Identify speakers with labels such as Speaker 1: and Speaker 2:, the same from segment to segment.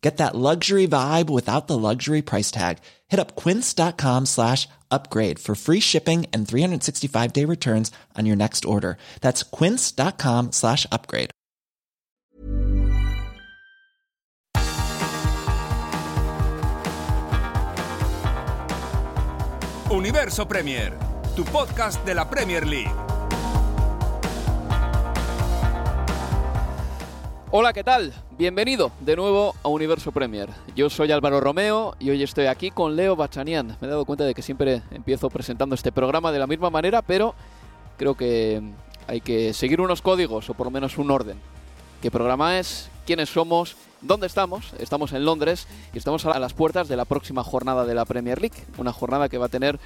Speaker 1: Get that luxury vibe without the luxury price tag. Hit up quince.com slash upgrade for free shipping and 365 day returns on your next order. That's quince.com slash upgrade.
Speaker 2: Universo Premier, tu podcast de la Premier League.
Speaker 3: Hola, ¿qué tal? Bienvenido de nuevo a Universo Premier. Yo soy Álvaro Romeo y hoy estoy aquí con Leo Bachanian. Me he dado cuenta de que siempre empiezo presentando este programa de la misma manera, pero creo que hay que seguir unos códigos o por lo menos un orden. ¿Qué programa es? ¿Quiénes somos? ¿Dónde estamos? Estamos en Londres y estamos a las puertas de la próxima jornada de la Premier League. Una jornada que va a tener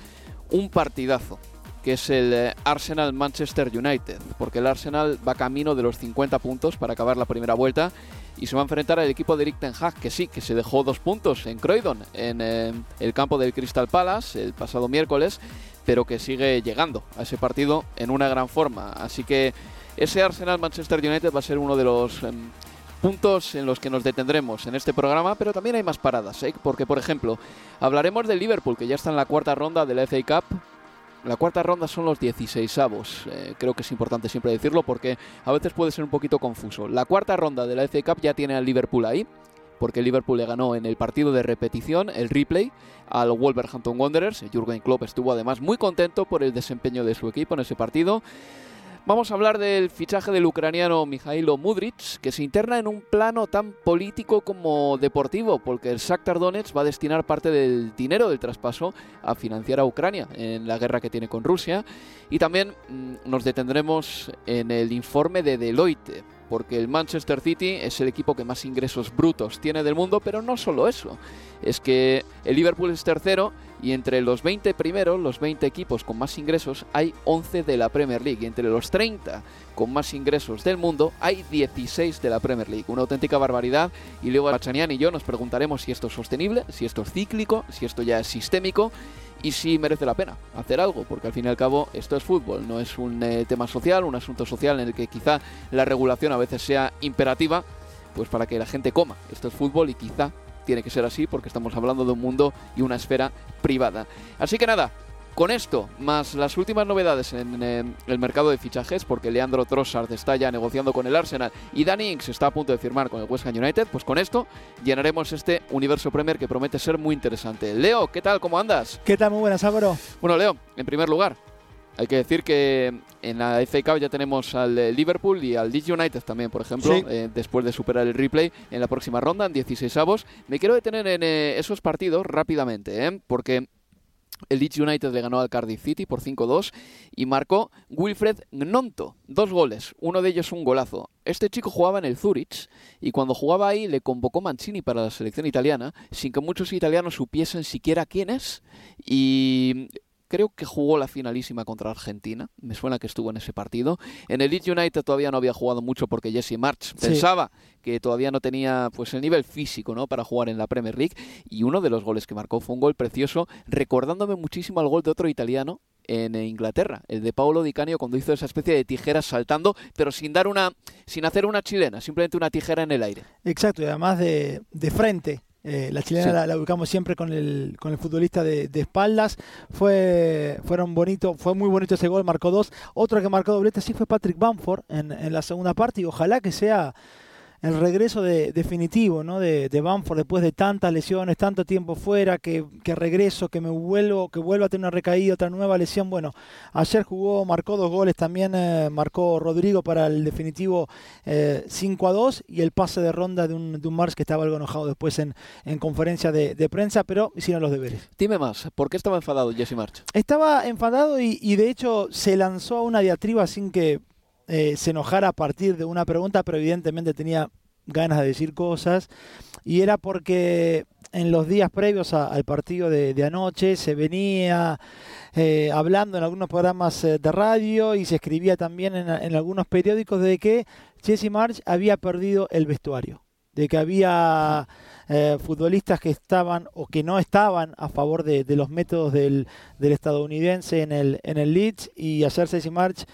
Speaker 3: un partidazo que es el eh, Arsenal Manchester United, porque el Arsenal va camino de los 50 puntos para acabar la primera vuelta y se va a enfrentar al equipo de Eric Ten Hag, que sí, que se dejó dos puntos en Croydon, en eh, el campo del Crystal Palace el pasado miércoles, pero que sigue llegando a ese partido en una gran forma. Así que ese Arsenal Manchester United va a ser uno de los em, puntos en los que nos detendremos en este programa, pero también hay más paradas, ¿eh? porque por ejemplo, hablaremos del Liverpool, que ya está en la cuarta ronda de la FA Cup, la cuarta ronda son los 16 avos. Eh, creo que es importante siempre decirlo porque a veces puede ser un poquito confuso. La cuarta ronda de la FA Cup ya tiene al Liverpool ahí, porque el Liverpool le ganó en el partido de repetición, el replay, al Wolverhampton Wanderers. Jürgen Klopp estuvo además muy contento por el desempeño de su equipo en ese partido. Vamos a hablar del fichaje del ucraniano Mikhailo Mudric, que se interna en un plano tan político como deportivo, porque el Shakhtar Donetsk va a destinar parte del dinero del traspaso a financiar a Ucrania en la guerra que tiene con Rusia. Y también mm, nos detendremos en el informe de Deloitte, porque el Manchester City es el equipo que más ingresos brutos tiene del mundo, pero no solo eso, es que el Liverpool es tercero y entre los 20 primeros, los 20 equipos con más ingresos, hay 11 de la Premier League. Y entre los 30 con más ingresos del mundo, hay 16 de la Premier League. Una auténtica barbaridad. Y luego Bachanian y yo nos preguntaremos si esto es sostenible, si esto es cíclico, si esto ya es sistémico y si merece la pena hacer algo, porque al fin y al cabo esto es fútbol, no es un eh, tema social, un asunto social en el que quizá la regulación a veces sea imperativa, pues para que la gente coma. Esto es fútbol y quizá tiene que ser así porque estamos hablando de un mundo y una esfera privada. Así que nada, con esto, más las últimas novedades en, el mercado de fichajes, porque Leandro Trossard está ya negociando con el Arsenal y Danny Ings está a punto de firmar con el West Ham United, pues con esto llenaremos este universo Premier que promete ser muy interesante. Leo, ¿qué tal? ¿Cómo andas?
Speaker 4: ¿Qué tal? Muy buenas, Álvaro.
Speaker 3: Bueno, Leo, en primer lugar, hay que decir que en la FA Cup ya tenemos al Liverpool y al Leeds United también, por ejemplo, eh, después de superar el replay en la próxima ronda, en 16 avos. Me quiero detener en eh, esos partidos rápidamente, ¿eh? porque el Leeds United le ganó al Cardiff City por 5-2 y marcó Wilfred Gnonto, dos goles, uno de ellos un golazo. Este chico jugaba en el Zurich y cuando jugaba ahí le convocó Mancini para la selección italiana sin que muchos italianos supiesen siquiera quién es y creo que jugó la finalísima contra Argentina. Me suena que estuvo en ese partido. En el Leeds United todavía no había jugado mucho porque Jesse March pensaba que todavía no tenía pues el nivel físico ¿no? para jugar en la Premier League. Y uno de los goles que marcó fue un gol precioso, recordándome muchísimo al gol de otro italiano en Inglaterra, el de Paolo Di Canio cuando hizo esa especie de tijeras saltando, pero sin dar una, sin hacer una chilena, simplemente una tijera en el aire.
Speaker 4: Exacto, y además de, de frente, eh, la chilena la, ubicamos siempre con el, con el futbolista de, espaldas. Fue, fueron bonito, fue muy bonito ese gol, marcó dos. Otro que marcó doblete sí fue Patrick Bamford en, en la segunda parte y ojalá que sea el regreso de, definitivo ¿no? de, de Bamford después de tantas lesiones, tanto tiempo fuera, que, que, regreso, que me vuelvo, que vuelva a tener una recaída, otra nueva lesión. Bueno, ayer jugó, marcó dos goles, también eh, marcó Rodrigo para el definitivo eh, 5 a 2 y el pase de ronda de un, de un Mars que estaba algo enojado después en, en conferencia de, de, prensa, pero hicieron los deberes.
Speaker 3: Dime más, ¿por qué estaba enfadado Jesse March?
Speaker 4: Estaba enfadado y, y de hecho se lanzó a una diatriba sin que eh, se enojara a partir de una pregunta, pero evidentemente tenía ganas de decir cosas. Y era porque en los días previos al partido de, anoche se venía eh, hablando en algunos programas eh, de radio y se escribía también en, algunos periódicos de que Jesse March había perdido el vestuario, de que había futbolistas que estaban o que no estaban a favor de, los métodos del, estadounidense en el, en el Leeds y ayer Jesse March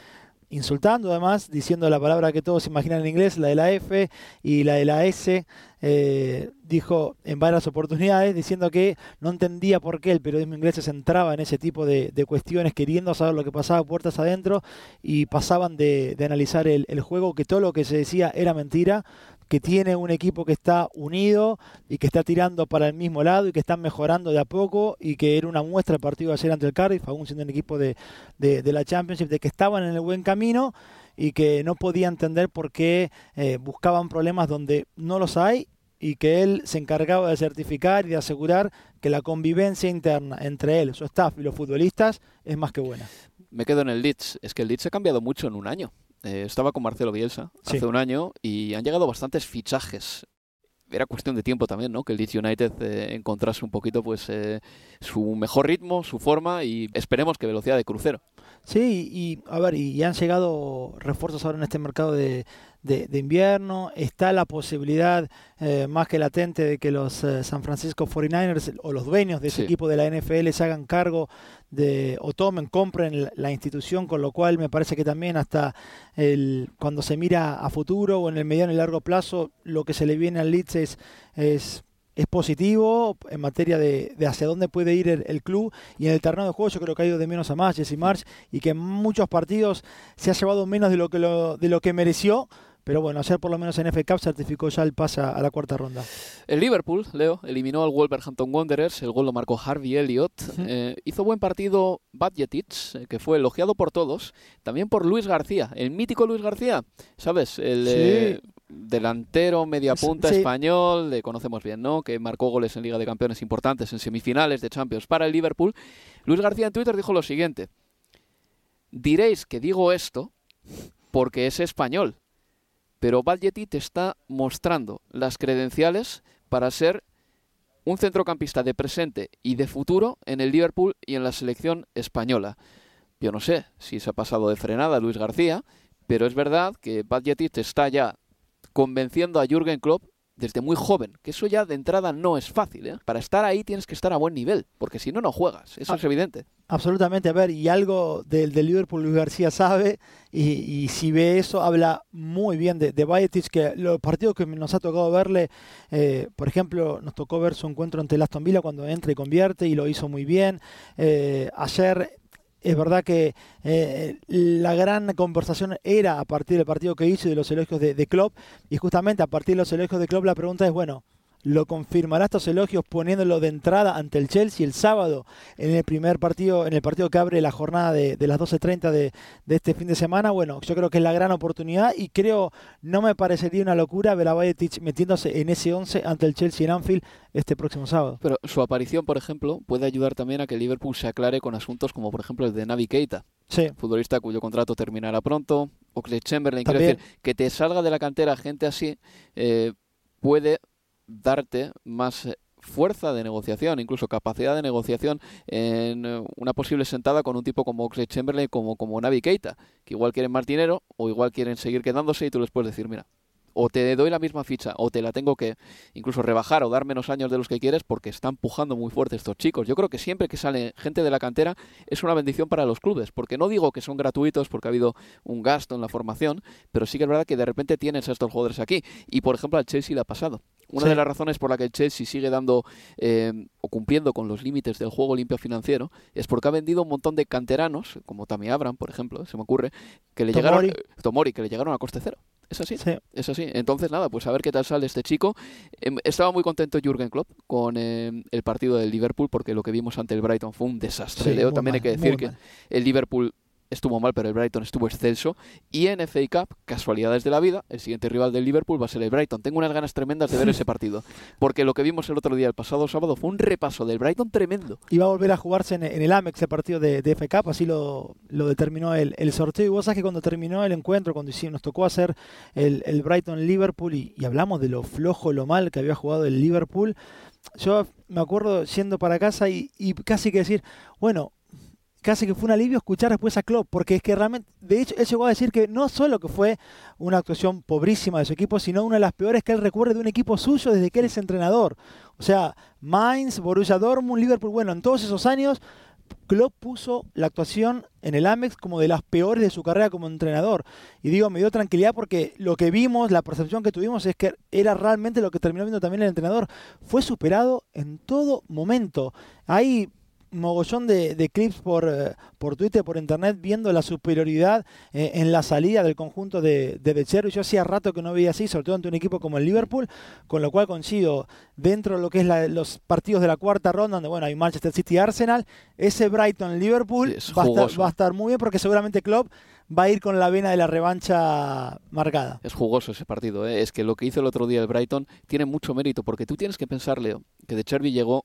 Speaker 4: insultando además, diciendo la palabra que todos imaginan en inglés, la de la F y la de la S, eh, dijo en varias oportunidades, diciendo que no entendía por qué el periodismo inglés se centraba en ese tipo de, cuestiones, queriendo saber lo que pasaba puertas adentro y pasaban de, analizar el, juego, que todo lo que se decía era mentira, que tiene un equipo que está unido y que está tirando para el mismo lado y que están mejorando de a poco y que era una muestra el partido de ayer ante el Cardiff, aún siendo un equipo de, de, la Championship, de que estaban en el buen camino y que no podía entender por qué eh, buscaban problemas donde no los hay y que él se encargaba de certificar y de asegurar que la convivencia interna entre él, su staff y los futbolistas es más que buena.
Speaker 3: Me quedo en el Leeds, es que el Leeds ha cambiado mucho en un año. Eh, estaba con Marcelo Bielsa sí. hace un año y han llegado bastantes fichajes. Era cuestión de tiempo también, ¿no? Que el Leeds United eh, encontrase un poquito pues eh, su mejor ritmo, su forma y esperemos que velocidad de crucero.
Speaker 4: Sí, y a ver, y han llegado refuerzos ahora en este mercado de, de, de invierno. Está la posibilidad eh, más que latente de que los eh, San Francisco 49ers o los dueños de ese sí. equipo de la NFL se hagan cargo de o tomen, compren la, institución, con lo cual me parece que también hasta el, cuando se mira a futuro o en el mediano y largo plazo, lo que se le viene al Leeds es, es es positivo en materia de, de, hacia dónde puede ir el, club. Y en el terreno de juego yo creo que ha ido de menos a más Jesse March y que en muchos partidos se ha llevado menos de lo que, de lo que mereció pero bueno, ayer por lo menos en FA Cup certificó ya el pase a la cuarta ronda.
Speaker 3: El Liverpool, Leo, eliminó al Wolverhampton Wanderers, el gol lo marcó Harvey Elliott. Uh -huh. eh, hizo buen partido Badgetic, eh, que fue elogiado por todos, también por Luis García, el mítico Luis García, ¿sabes? El sí. eh, delantero, media punta sí. español, le conocemos bien, ¿no? Que marcó goles en Liga de Campeones importantes, en semifinales de Champions para el Liverpool. Luis García en Twitter dijo lo siguiente: Diréis que digo esto porque es español pero Baljetti te está mostrando las credenciales para ser un centrocampista de presente y de futuro en el Liverpool y en la selección española. Yo no sé si se ha pasado de frenada Luis García, pero es verdad que Baljetti te está ya convenciendo a Jürgen Klopp desde muy joven, que eso ya de entrada no es fácil. ¿eh? Para estar ahí tienes que estar a buen nivel, porque si no, no juegas. Eso ah, es evidente.
Speaker 4: Absolutamente. A ver, y algo del de Liverpool Luis García sabe, y, y, si ve eso, habla muy bien de, de que los partidos que nos ha tocado verle, eh, por ejemplo, nos tocó ver su encuentro ante el Aston Villa cuando entra y convierte, y lo hizo muy bien. Eh, ayer es verdad que eh, la gran conversación era a partir del partido que hizo y de los elogios de, de Klopp y justamente a partir de los elogios de Klopp la pregunta es, bueno, lo confirmará estos elogios poniéndolo de entrada ante el Chelsea el sábado en el primer partido, en el partido que abre la jornada de, de las 12.30 de, de, este fin de semana. Bueno, yo creo que es la gran oportunidad y creo, no me parecería una locura ver a Bayetic metiéndose en ese 11 ante el Chelsea en Anfield este próximo sábado.
Speaker 3: Pero su aparición, por ejemplo, puede ayudar también a que Liverpool se aclare con asuntos como, por ejemplo, el de Navi Keita.
Speaker 4: Sí.
Speaker 3: Futbolista cuyo contrato terminará pronto. O Clay Chamberlain. Quiero decir, que te salga de la cantera gente así eh, puede darte más eh, fuerza de negociación, incluso capacidad de negociación en eh, una posible sentada con un tipo como Oxley Chamberlain, como, como Navi Keita, que igual quieren más dinero o igual quieren seguir quedándose y tú les puedes decir, mira, o te doy la misma ficha o te la tengo que incluso rebajar o dar menos años de los que quieres porque están empujando muy fuerte estos chicos. Yo creo que siempre que sale gente de la cantera es una bendición para los clubes, porque no digo que son gratuitos porque ha habido un gasto en la formación, pero sí que es verdad que de repente tienes a estos jugadores aquí. Y por ejemplo al Chelsea le ha pasado. Una sí. de las razones por la que el Chelsea sigue dando eh, o cumpliendo con los límites del juego limpio financiero es porque ha vendido un montón de canteranos, como Tammy Abraham, por ejemplo, se me ocurre, que le
Speaker 4: Tomori.
Speaker 3: llegaron, eh, Tomori, que le llegaron a coste cero Es así,
Speaker 4: Sí.
Speaker 3: es así. Entonces, nada, pues a ver qué tal sale este chico. Em, Estaba muy contento Jürgen Klopp con em, el partido del Liverpool porque lo que vimos ante el Brighton fue un desastre.
Speaker 4: Sí,
Speaker 3: Leo,
Speaker 4: muy
Speaker 3: también hay que decir que
Speaker 4: mal.
Speaker 3: el Liverpool estuvo mal, pero el Brighton estuvo excelso. Y en FA Cup, casualidades de la vida, el siguiente rival del Liverpool va a ser el Brighton. Tengo unas ganas tremendas de ver ese partido, porque lo que vimos el otro día, el pasado sábado, fue un repaso del Brighton tremendo.
Speaker 4: Va a volver a jugarse en, el Amex el partido de, de FA Cup, así lo, lo determinó el, sorteo. Y vos sabés que cuando terminó el encuentro, cuando nos tocó hacer el, el Brighton-Liverpool y, y hablamos de lo flojo, lo mal que había jugado el Liverpool, yo me acuerdo yendo para casa y, y casi que decir, bueno, casi que fue un alivio escuchar después a Klopp, porque es que realmente, de hecho, él llegó a decir que no solo que fue una actuación pobrísima de su equipo, sino una de las peores que él recuerde de un equipo suyo desde que él es entrenador. O sea, Mainz, Borussia Dortmund, Liverpool, bueno, en todos esos años, Klopp puso la actuación en el Amex como de las peores de su carrera como entrenador. Y digo, me dio tranquilidad porque lo que vimos, la percepción que tuvimos es que era realmente lo que terminó viendo también el entrenador. Fue superado en todo momento. Hay mogollón de, de clips por, eh, por Twitter, por internet, viendo la superioridad eh, en la salida del conjunto de, de. Yo hacía rato que no veía así, sobre todo ante un equipo como el Liverpool, con lo cual coincido dentro de lo que es la- los partidos de la cuarta ronda, donde bueno hay Manchester City y Arsenal, ese Brighton-Liverpool
Speaker 3: Sí,
Speaker 4: va, a estar-
Speaker 3: jugoso.
Speaker 4: va a estar muy bien porque seguramente Klopp va a ir con la vena de la revancha marcada.
Speaker 3: Es jugoso ese partido, ¿eh? es que lo que hizo el otro día el Brighton tiene mucho mérito, porque tú tienes que pensar, Leo, que de Cherby llegó,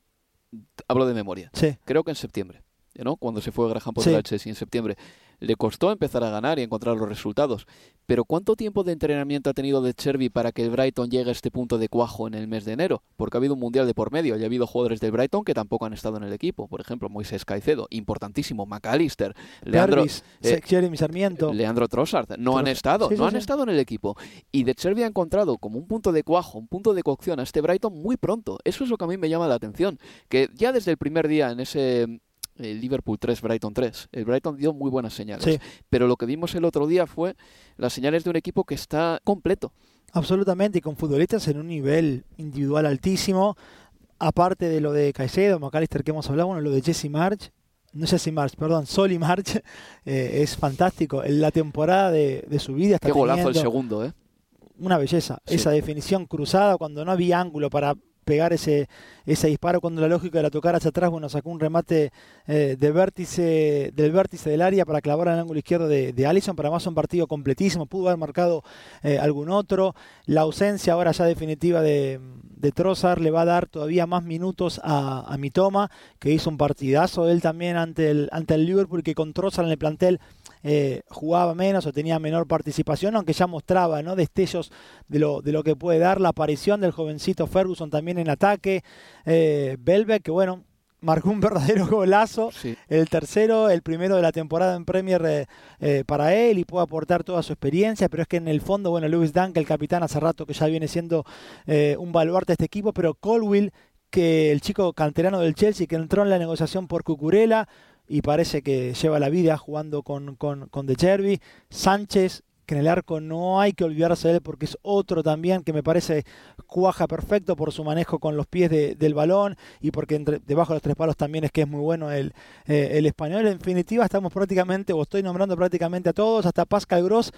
Speaker 3: hablo de memoria,
Speaker 4: Sí,
Speaker 3: creo que en septiembre, ¿no? Cuando se fue Graham
Speaker 4: Sí.
Speaker 3: Potter al Chelsea en septiembre. Le costó empezar a ganar y encontrar los resultados. Pero ¿cuánto tiempo de entrenamiento ha tenido de Cherby para que el Brighton llegue a este punto de cuajo en el mes de enero? Porque ha habido un mundial de por medio y ha habido jugadores del Brighton que tampoco han estado en el equipo. Por ejemplo, Moisés Caicedo, importantísimo, McAllister, Leandro, eh,
Speaker 4: Jeremy Sarmiento.
Speaker 3: Leandro Trossard. No han estado,
Speaker 4: Sí,
Speaker 3: no
Speaker 4: sí,
Speaker 3: han
Speaker 4: sí.
Speaker 3: estado en el equipo. Y de Cherby ha encontrado como un punto de cuajo, un punto de cocción a este Brighton muy pronto. Eso es lo que a mí me llama la atención. Que ya desde el primer día en ese eh, Liverpool 3, Brighton 3, el Brighton dio muy buenas señales.
Speaker 4: Sí.
Speaker 3: Pero lo que vimos el otro día fue las señales de un equipo que está completo.
Speaker 4: Absolutamente, y con futbolistas en un nivel individual altísimo. Aparte de lo de Caicedo, McAllister que hemos hablado, bueno, lo de Jesse March, no Jesse March, perdón, Solly March, eh, es fantástico. En la temporada de, de su vida está
Speaker 3: Qué golazo el segundo, ¿eh?
Speaker 4: una belleza.
Speaker 3: Sí.
Speaker 4: Esa definición cruzada cuando no había ángulo para pegar ese, ese disparo, cuando la lógica era tocar hacia atrás, bueno, sacó un remate eh, de vértice, del vértice del área para clavar al ángulo izquierdo de, de Allison, para más un partido completísimo, pudo haber marcado eh, algún otro. La ausencia ahora ya definitiva de, de le va a dar todavía más minutos a, a Mitoma, que hizo un partidazo él también ante el, ante el Liverpool, que con Trossard en el plantel eh, jugaba menos o tenía menor participación, aunque ya mostraba ¿no? destellos de lo, de lo que puede dar la aparición del jovencito Ferguson también en ataque. Eh, Belbeck, que bueno, marcó un verdadero golazo.
Speaker 3: Sí.
Speaker 4: El tercero, el primero de la temporada en Premier eh, eh, para él y puede aportar toda su experiencia, pero es que en el fondo, bueno, Lewis Dunk, el capitán, hace rato que ya viene siendo eh, un baluarte de este equipo, pero Colwill, que el chico canterano del Chelsea, que entró en la negociación por Cucurella y parece que lleva la vida jugando con, con, con De Cherby. Sánchez, que en el arco no hay que olvidarse de él porque es otro también que me parece cuaja perfecto por su manejo con los pies de- del balón y porque debajo de los tres palos también es que es muy bueno el, eh, el español. En definitiva, estamos prácticamente, o estoy nombrando prácticamente a todos, hasta Pascal Gross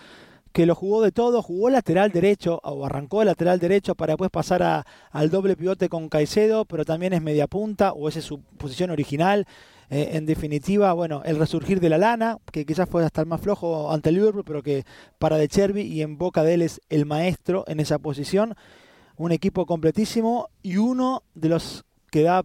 Speaker 4: que lo jugó de todo, jugó lateral derecho, o arrancó de lateral derecho para después pasar a- al doble pivote con Caicedo, pero también es media punta, o esa es su posición original. Eh, en definitiva, bueno, el resurgir de la lana, que quizás fue hasta el más flojo ante el Liverpool, pero que para De Cherby y en boca de él es el maestro en esa posición. Un equipo completísimo y uno de los que da,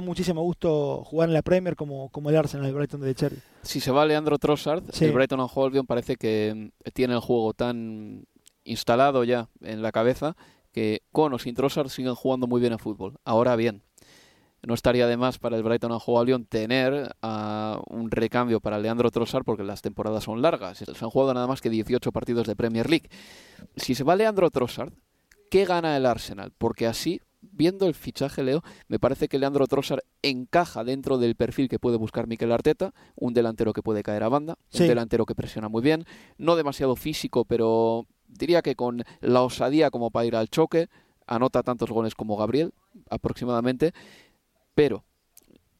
Speaker 4: muchísimo gusto jugar en la Premier como, como el Arsenal, el Brighton de Cherby.
Speaker 3: Si se va Leandro Trossard,
Speaker 4: Sí.
Speaker 3: el Brighton and Albion parece que mm, tiene el juego tan instalado ya en la cabeza que con o sin Trossard siguen jugando muy bien a fútbol. Ahora bien, no estaría de más para el Brighton and Hove Albion tener ah, un recambio para Leandro Trossard porque las temporadas son largas. Se han jugado nada más que 18 partidos de Premier League. Si se va Leandro Trossard, ¿qué gana el Arsenal? Porque así, viendo el fichaje, Leo, me parece que Leandro Trossard encaja dentro del perfil que puede buscar Mikel Arteta, un delantero que puede caer a banda,
Speaker 4: Sí.
Speaker 3: un delantero que presiona muy bien, no demasiado físico, pero diría que con la osadía como para ir al choque, anota tantos goles como Gabriel, aproximadamente, pero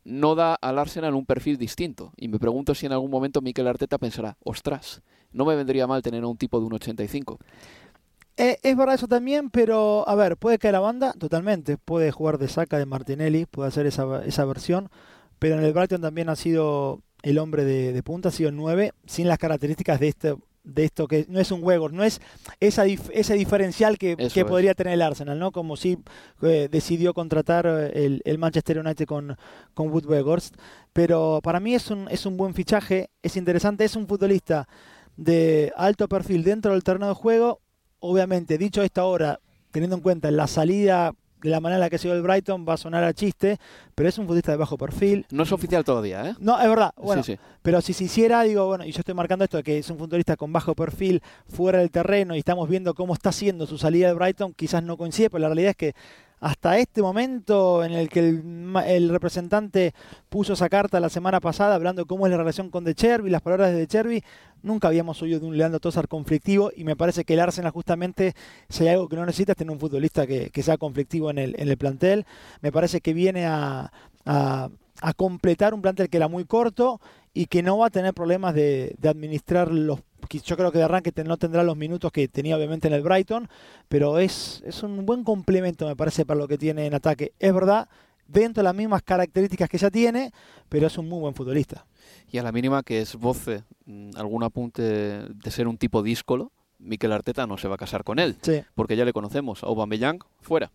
Speaker 3: no da al Arsenal un perfil distinto. Y me pregunto si en algún momento Mikel Arteta pensará, ostras, no me vendría mal tener a un tipo de un 85.
Speaker 4: Eh, es verdad eso también, pero a ver, puede caer la banda, totalmente. Puede jugar de saca de Martinelli, puede hacer esa, esa versión, pero en el Brighton también ha sido el hombre de, de punta, ha sido el 9, sin las características de este de esto que no es un Weghorst, no es esa ese diferencial que, que podría tener el Arsenal, ¿no? Como si eh, decidió contratar eh, el, el, Manchester United con, con Wood Weghorst. Pero para mí es un, es un buen fichaje, es interesante, es un futbolista de alto perfil dentro del terreno de juego. Obviamente, dicho esto ahora, teniendo en cuenta la salida de la manera en la que ha sido el Brighton va a sonar a chiste, pero es un futbolista de bajo perfil.
Speaker 3: No es oficial todavía, ¿eh?
Speaker 4: No, es verdad. Bueno, pero si se hiciera, digo, bueno, y yo estoy marcando esto, que es un futbolista con bajo perfil fuera del terreno y estamos viendo cómo está haciendo su salida de Brighton, quizás no coincide, pero la realidad es que hasta este momento en el que el, representante puso esa carta la semana pasada hablando cómo es la relación con De Cherby, las palabras de De Cherby, nunca habíamos oído de un Leandro Tosar conflictivo y me parece que el Arsenal justamente, si hay algo que no necesita, es tener un futbolista que, sea conflictivo en el, en el plantel. Me parece que viene a completar un plantel que era muy corto y que no va a tener problemas de, de administrar los yo creo que de arranque no tendrá los minutos que tenía obviamente en el Brighton, pero es, es un buen complemento me parece para lo que tiene en ataque. Es verdad, dentro de las mismas características que ya tiene, pero es un muy buen futbolista.
Speaker 3: Y a la mínima que esboce mm, algún apunte de ser un tipo díscolo, Mikel Arteta no se va a casar con él, porque ya le conocemos. Aubameyang fuera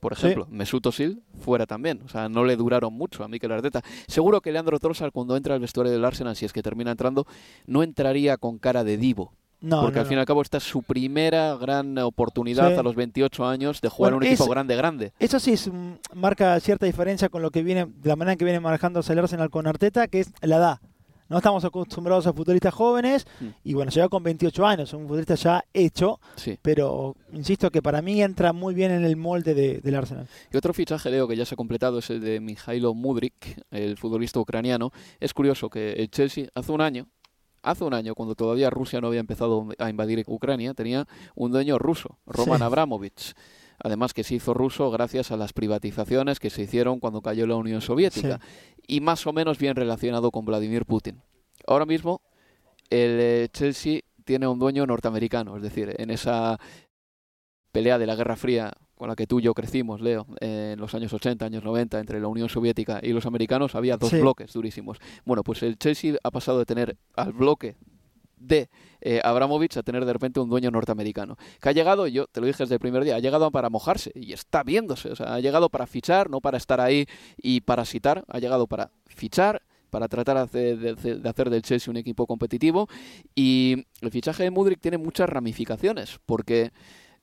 Speaker 3: por ejemplo. Mesut Özil fuera también. O sea, no le duraron mucho a Mikel Arteta. Seguro que Leandro Trossard cuando entra al vestuario del Arsenal, si es que termina entrando, no entraría con cara de divo. No, porque al fin y al cabo esta es su primera gran oportunidad a los 28 años de jugar en un equipo grande, grande.
Speaker 4: Eso sí es, mm, marca cierta diferencia con lo que viene, de la manera en que viene manejando el Arsenal con Arteta, que es la edad. No estamos acostumbrados a futbolistas jóvenes mm. y bueno, llega con 28 años, un futbolista ya hecho, pero insisto que para mí entra muy bien en el molde del Arsenal.
Speaker 3: Y otro fichaje, Leo, que ya se ha completado es el de Mijailo Mudrik, el futbolista ucraniano. Es curioso que el Chelsea hace un año hace un año, cuando todavía Rusia no había empezado a invadir Ucrania, tenía un dueño ruso, Roman Abramovich además que se hizo ruso gracias a las privatizaciones que se hicieron cuando cayó la Unión Soviética y más o menos bien relacionado con Vladimir Putin. Ahora mismo el eh, Chelsea tiene un dueño norteamericano, es decir, en esa pelea de la Guerra Fría con la que tú y yo crecimos, Leo, en los años 80, años 90, entre la Unión Soviética y los americanos, había dos bloques durísimos. Bueno, pues el Chelsea ha pasado de tener al bloque de eh, Abramovich a tener de repente un dueño norteamericano. Que ha llegado, yo te lo dije desde el primer día, ha llegado para mojarse y está viéndose. O sea, ha llegado para fichar, no para estar ahí y parasitar. Ha llegado para fichar, para tratar de, hacer del Chelsea un equipo competitivo. Y el fichaje de Mudrik tiene muchas ramificaciones, porque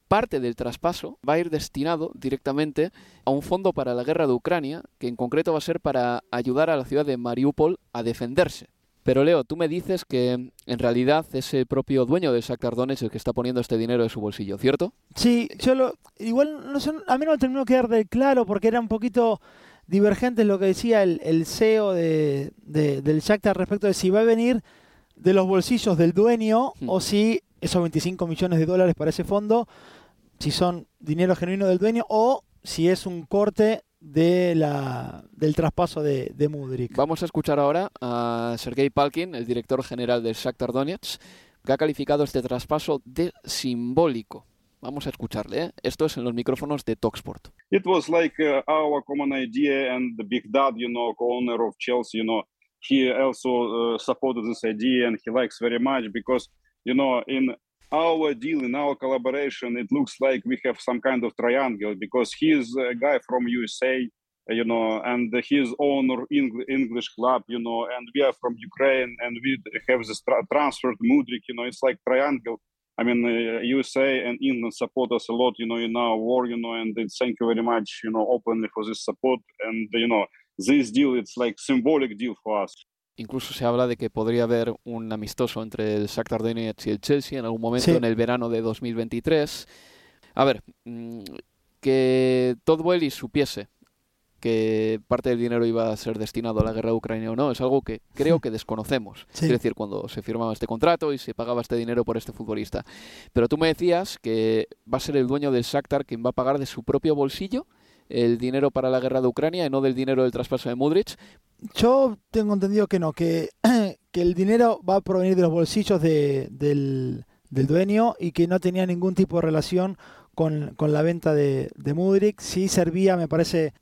Speaker 3: parte del traspaso va a ir destinado directamente a un fondo para la guerra de Ucrania, que en concreto va a ser para ayudar a la ciudad de Mariupol a defenderse. Pero Leo, tú me dices que en realidad es el propio dueño de Shakhtar Donetsk el que está poniendo este dinero de su bolsillo, ¿cierto?
Speaker 4: Sí, yo lo, igual no a mí no me terminó de quedar de claro porque era un poquito divergente lo que decía el, el CEO de, del Shakhtar respecto de si va a venir de los bolsillos del dueño hmm. o si esos 25 millones de dólares para ese fondo, si son dinero genuino del dueño o si es un corte de la, del traspaso de, de Mudrik.
Speaker 3: Vamos a escuchar ahora a Sergei Palkin, el director general del Shakhtar Donetsk, que ha calificado este traspaso de simbólico. Vamos a escucharle. ¿eh? Esto es en los micrófonos de Talksport.
Speaker 5: It was like uh, our common idea, and the big dad, you know, co-owner of Chelsea, you know, he also uh, supported this idea, and he likes very much because, you know, in our deal in our collaboration it looks like we have some kind of triangle because he's a guy from usa you know and his owner english club you know and we are from ukraine and we have this tra- transferred mudrik you know it's like triangle. I mean uh, usa and england support us a lot you know in our war you know and thank you very much you know openly for this support. And you know this deal it's like symbolic deal for us
Speaker 3: Incluso se habla de que podría haber un amistoso entre el Shakhtar Donetsk y el Chelsea en algún momento en el verano de 2023. A ver, mm, que Todd Welly supiese que parte del dinero iba a ser destinado a la guerra de Ucrania o no, es algo que creo que desconocemos. Es decir, cuando se firmaba este contrato y se pagaba este dinero por este futbolista. Pero tú me decías que va a ser el dueño del Shakhtar quien va a pagar de su propio bolsillo el dinero para la guerra de Ucrania y no del dinero del traspaso de Mudrich.
Speaker 4: Yo tengo entendido que no, que, que el dinero va a provenir de los bolsillos de, del, del dueño y que no tenía ningún tipo de relación con, con la venta de, de Mudrik. Sí servía, me parece,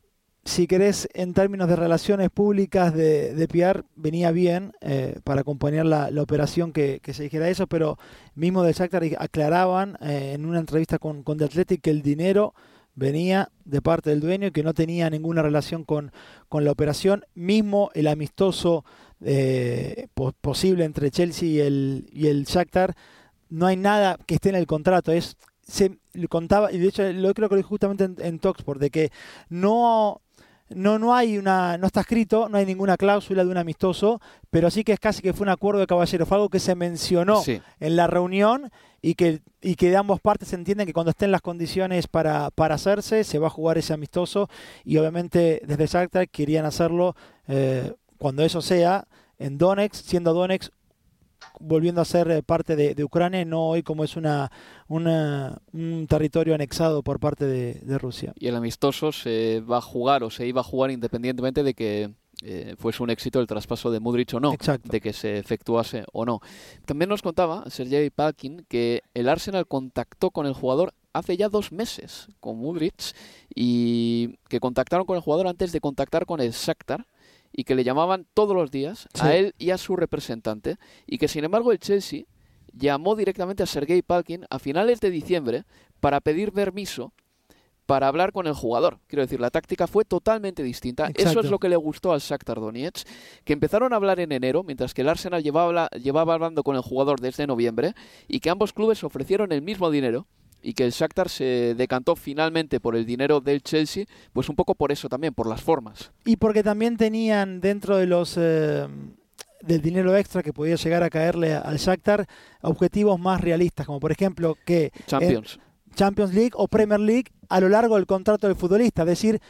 Speaker 4: si querés, en términos de relaciones públicas de, de PR, venía bien eh, para acompañar la, la operación que, que, se dijera eso, pero mismo de Shakhtar aclaraban eh, en una entrevista con, con The Athletic que el dinero venía de parte del dueño y que no tenía ninguna relación con, con la operación. Mismo el amistoso eh, po posible entre Chelsea y el, y el Shakhtar, no hay nada que esté en el contrato, es se contaba, y de hecho lo creo que justamente en, en Talksport, de que no no, no hay una, no está escrito, no hay ninguna cláusula de un amistoso, pero sí que es casi que fue un acuerdo de caballeros, fue algo que se mencionó
Speaker 3: Sí.
Speaker 4: en la reunión y que, y que de ambas partes entienden que cuando estén las condiciones para, para hacerse, se va a jugar ese amistoso y obviamente desde Shakhtar querían hacerlo eh, cuando eso sea en Donetsk, siendo Donetsk volviendo a ser eh, parte de, de Ucrania, no hoy como es una, una, un territorio anexado por parte de, de Rusia.
Speaker 3: Y el amistoso se va a jugar o se iba a jugar independientemente de que eh, fuese un éxito el traspaso de Mudrich o no,
Speaker 4: Exacto.
Speaker 3: de que se efectuase o no. También nos contaba Sergei Palkin que el Arsenal contactó con el jugador hace ya dos meses con Mudrich y que contactaron con el jugador antes de contactar con el Shakhtar y que le llamaban todos los días
Speaker 4: Sí.
Speaker 3: a él y a su representante y que sin embargo el Chelsea llamó directamente a Sergei Palkin a finales de diciembre para pedir permiso para hablar con el jugador. Quiero decir, la táctica fue totalmente distinta. Eso es lo que le gustó al Shakhtar Donetsk, que empezaron a hablar en enero, mientras que el Arsenal llevaba, llevaba hablando con el jugador desde noviembre, y que ambos clubes ofrecieron el mismo dinero, y que el Shakhtar se decantó finalmente por el dinero del Chelsea, pues un poco por eso también, por las formas.
Speaker 4: Y porque también tenían dentro de los eh, del dinero extra que podía llegar a caerle al Shakhtar objetivos más realistas, como por ejemplo que
Speaker 3: Champions.
Speaker 4: Champions League o Premier League a lo largo del contrato del futbolista. Es decir,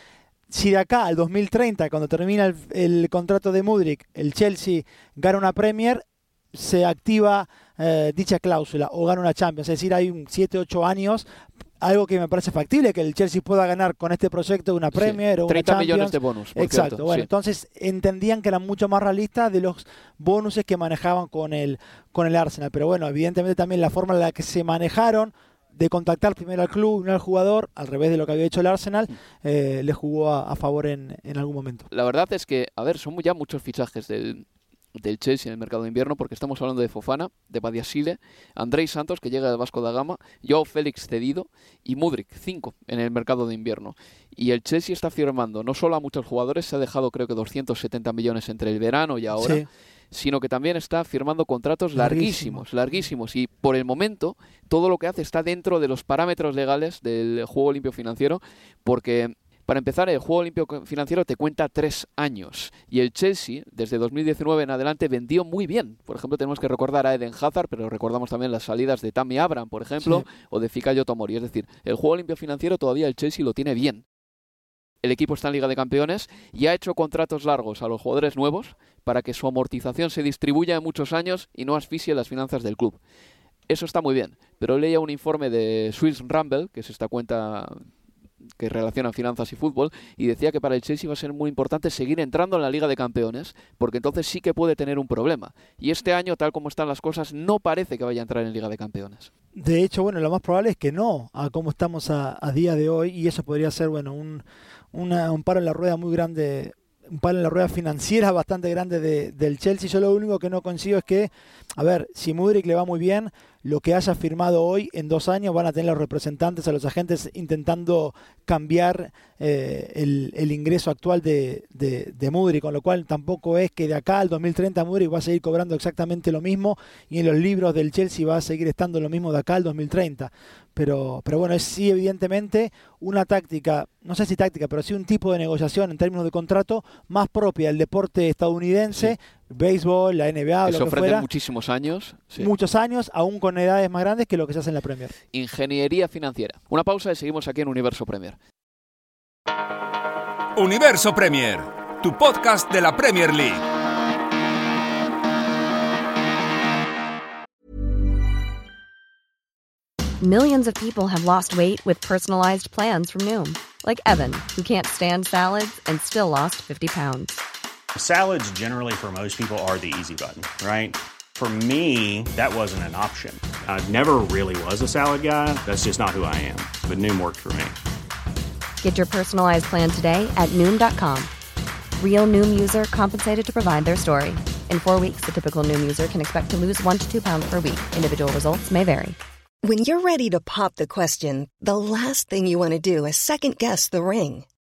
Speaker 4: si de acá al 2030, cuando termina el, el contrato de Mudrik, el Chelsea gana una Premier, se activa eh, dicha cláusula o gana una Champions. Es decir, hay 7, 8 años, algo que me parece factible, que el Chelsea pueda ganar con este proyecto una Premier
Speaker 3: Sí,
Speaker 4: o
Speaker 3: 30
Speaker 4: una Champions.
Speaker 3: millones de bonus. por
Speaker 4: Exacto,
Speaker 3: cierto,
Speaker 4: bueno,
Speaker 3: sí.
Speaker 4: entonces entendían que eran mucho más realistas de los bonuses que manejaban con el, con el Arsenal. Pero bueno, evidentemente también la forma en la que se manejaron de contactar primero al club y no al jugador, al revés de lo que había hecho el Arsenal,
Speaker 3: Mm.
Speaker 4: eh, le jugó a, a favor en, en algún momento.
Speaker 3: La verdad es que, a ver, son ya muchos fichajes del, del Chelsea en el mercado de invierno, porque estamos hablando de Fofana, de Badiasile, Andrei Santos, que llega del Vasco da Gama, Joao Félix cedido y Mudrik, cinco en el mercado de invierno. Y el Chelsea está firmando no solo a muchos jugadores, se ha dejado creo que 270 millones entre el verano y ahora,
Speaker 4: Sí.
Speaker 3: Sino que también está firmando contratos
Speaker 4: Larguísimo.
Speaker 3: larguísimos, larguísimos. Y por el momento, todo lo que hace está dentro de los parámetros legales del juego limpio financiero, porque para empezar, el juego limpio financiero te cuenta tres años. Y el Chelsea, desde 2019 en adelante, vendió muy bien. Por ejemplo, tenemos que recordar a Eden Hazard, pero recordamos también las salidas de Tammy Abraham, por ejemplo,
Speaker 4: Sí.
Speaker 3: o de Fikayo Tomori. Es decir, el juego limpio financiero todavía el Chelsea lo tiene bien. El equipo está en Liga de Campeones y ha hecho contratos largos a los jugadores nuevos para que su amortización se distribuya en muchos años y no asfixie las finanzas del club. Eso está muy bien, pero leía un informe de Swiss Rumble, que es esta cuenta que relaciona finanzas y fútbol, y decía que para el Chelsea va a ser muy importante seguir entrando en la Liga de Campeones, porque entonces sí que puede tener un problema. Y este año, tal como están las cosas, no parece que vaya a entrar en Liga de Campeones.
Speaker 4: De hecho, bueno, lo más probable es que no, a cómo estamos a, a día de hoy, y eso podría ser, bueno, un, una- un paro en la rueda muy grande, un paro en la rueda financiera bastante grande de- del Chelsea. Yo lo único que no consigo es que, a ver, si Mudrik le va muy bien, lo que haya firmado hoy en dos años van a tener los representantes, a los agentes intentando cambiar eh, el, ingreso actual de, de, de con lo cual tampoco es que de acá al 2030 Mudrik va a seguir cobrando exactamente lo mismo y en los libros del Chelsea va a seguir estando lo mismo de acá al 2030. Pero, pero bueno, es sí evidentemente una táctica, no sé si táctica, pero sí un tipo de negociación en términos de contrato más propia del deporte estadounidense, béisbol, la NBA,
Speaker 3: Que
Speaker 4: lo que fuera,
Speaker 3: muchísimos años. sí.
Speaker 4: muchos años, aún con edades más grandes que lo que se hace en la Premier.
Speaker 3: Ingeniería financiera. Una pausa y seguimos aquí en Universo Premier.
Speaker 2: Universo Premier, tu podcast de la Premier League.
Speaker 6: Millions of people have lost weight with personalized plans from Noom, like Evan, who can't stand salads and still lost 50 pounds.
Speaker 7: Salads, generally, for most people, are the easy button, right? For me, that wasn't an option. I never really was a salad guy. That's just not who I am. But Noom worked for me.
Speaker 6: Get your personalized plan today at Noom.com. Real Noom user compensated to provide their story. In four weeks, the typical Noom user can expect to lose one to two pounds per week. Individual results may vary.
Speaker 8: When you're ready to pop the question, the last thing you want to do is second guess the ring.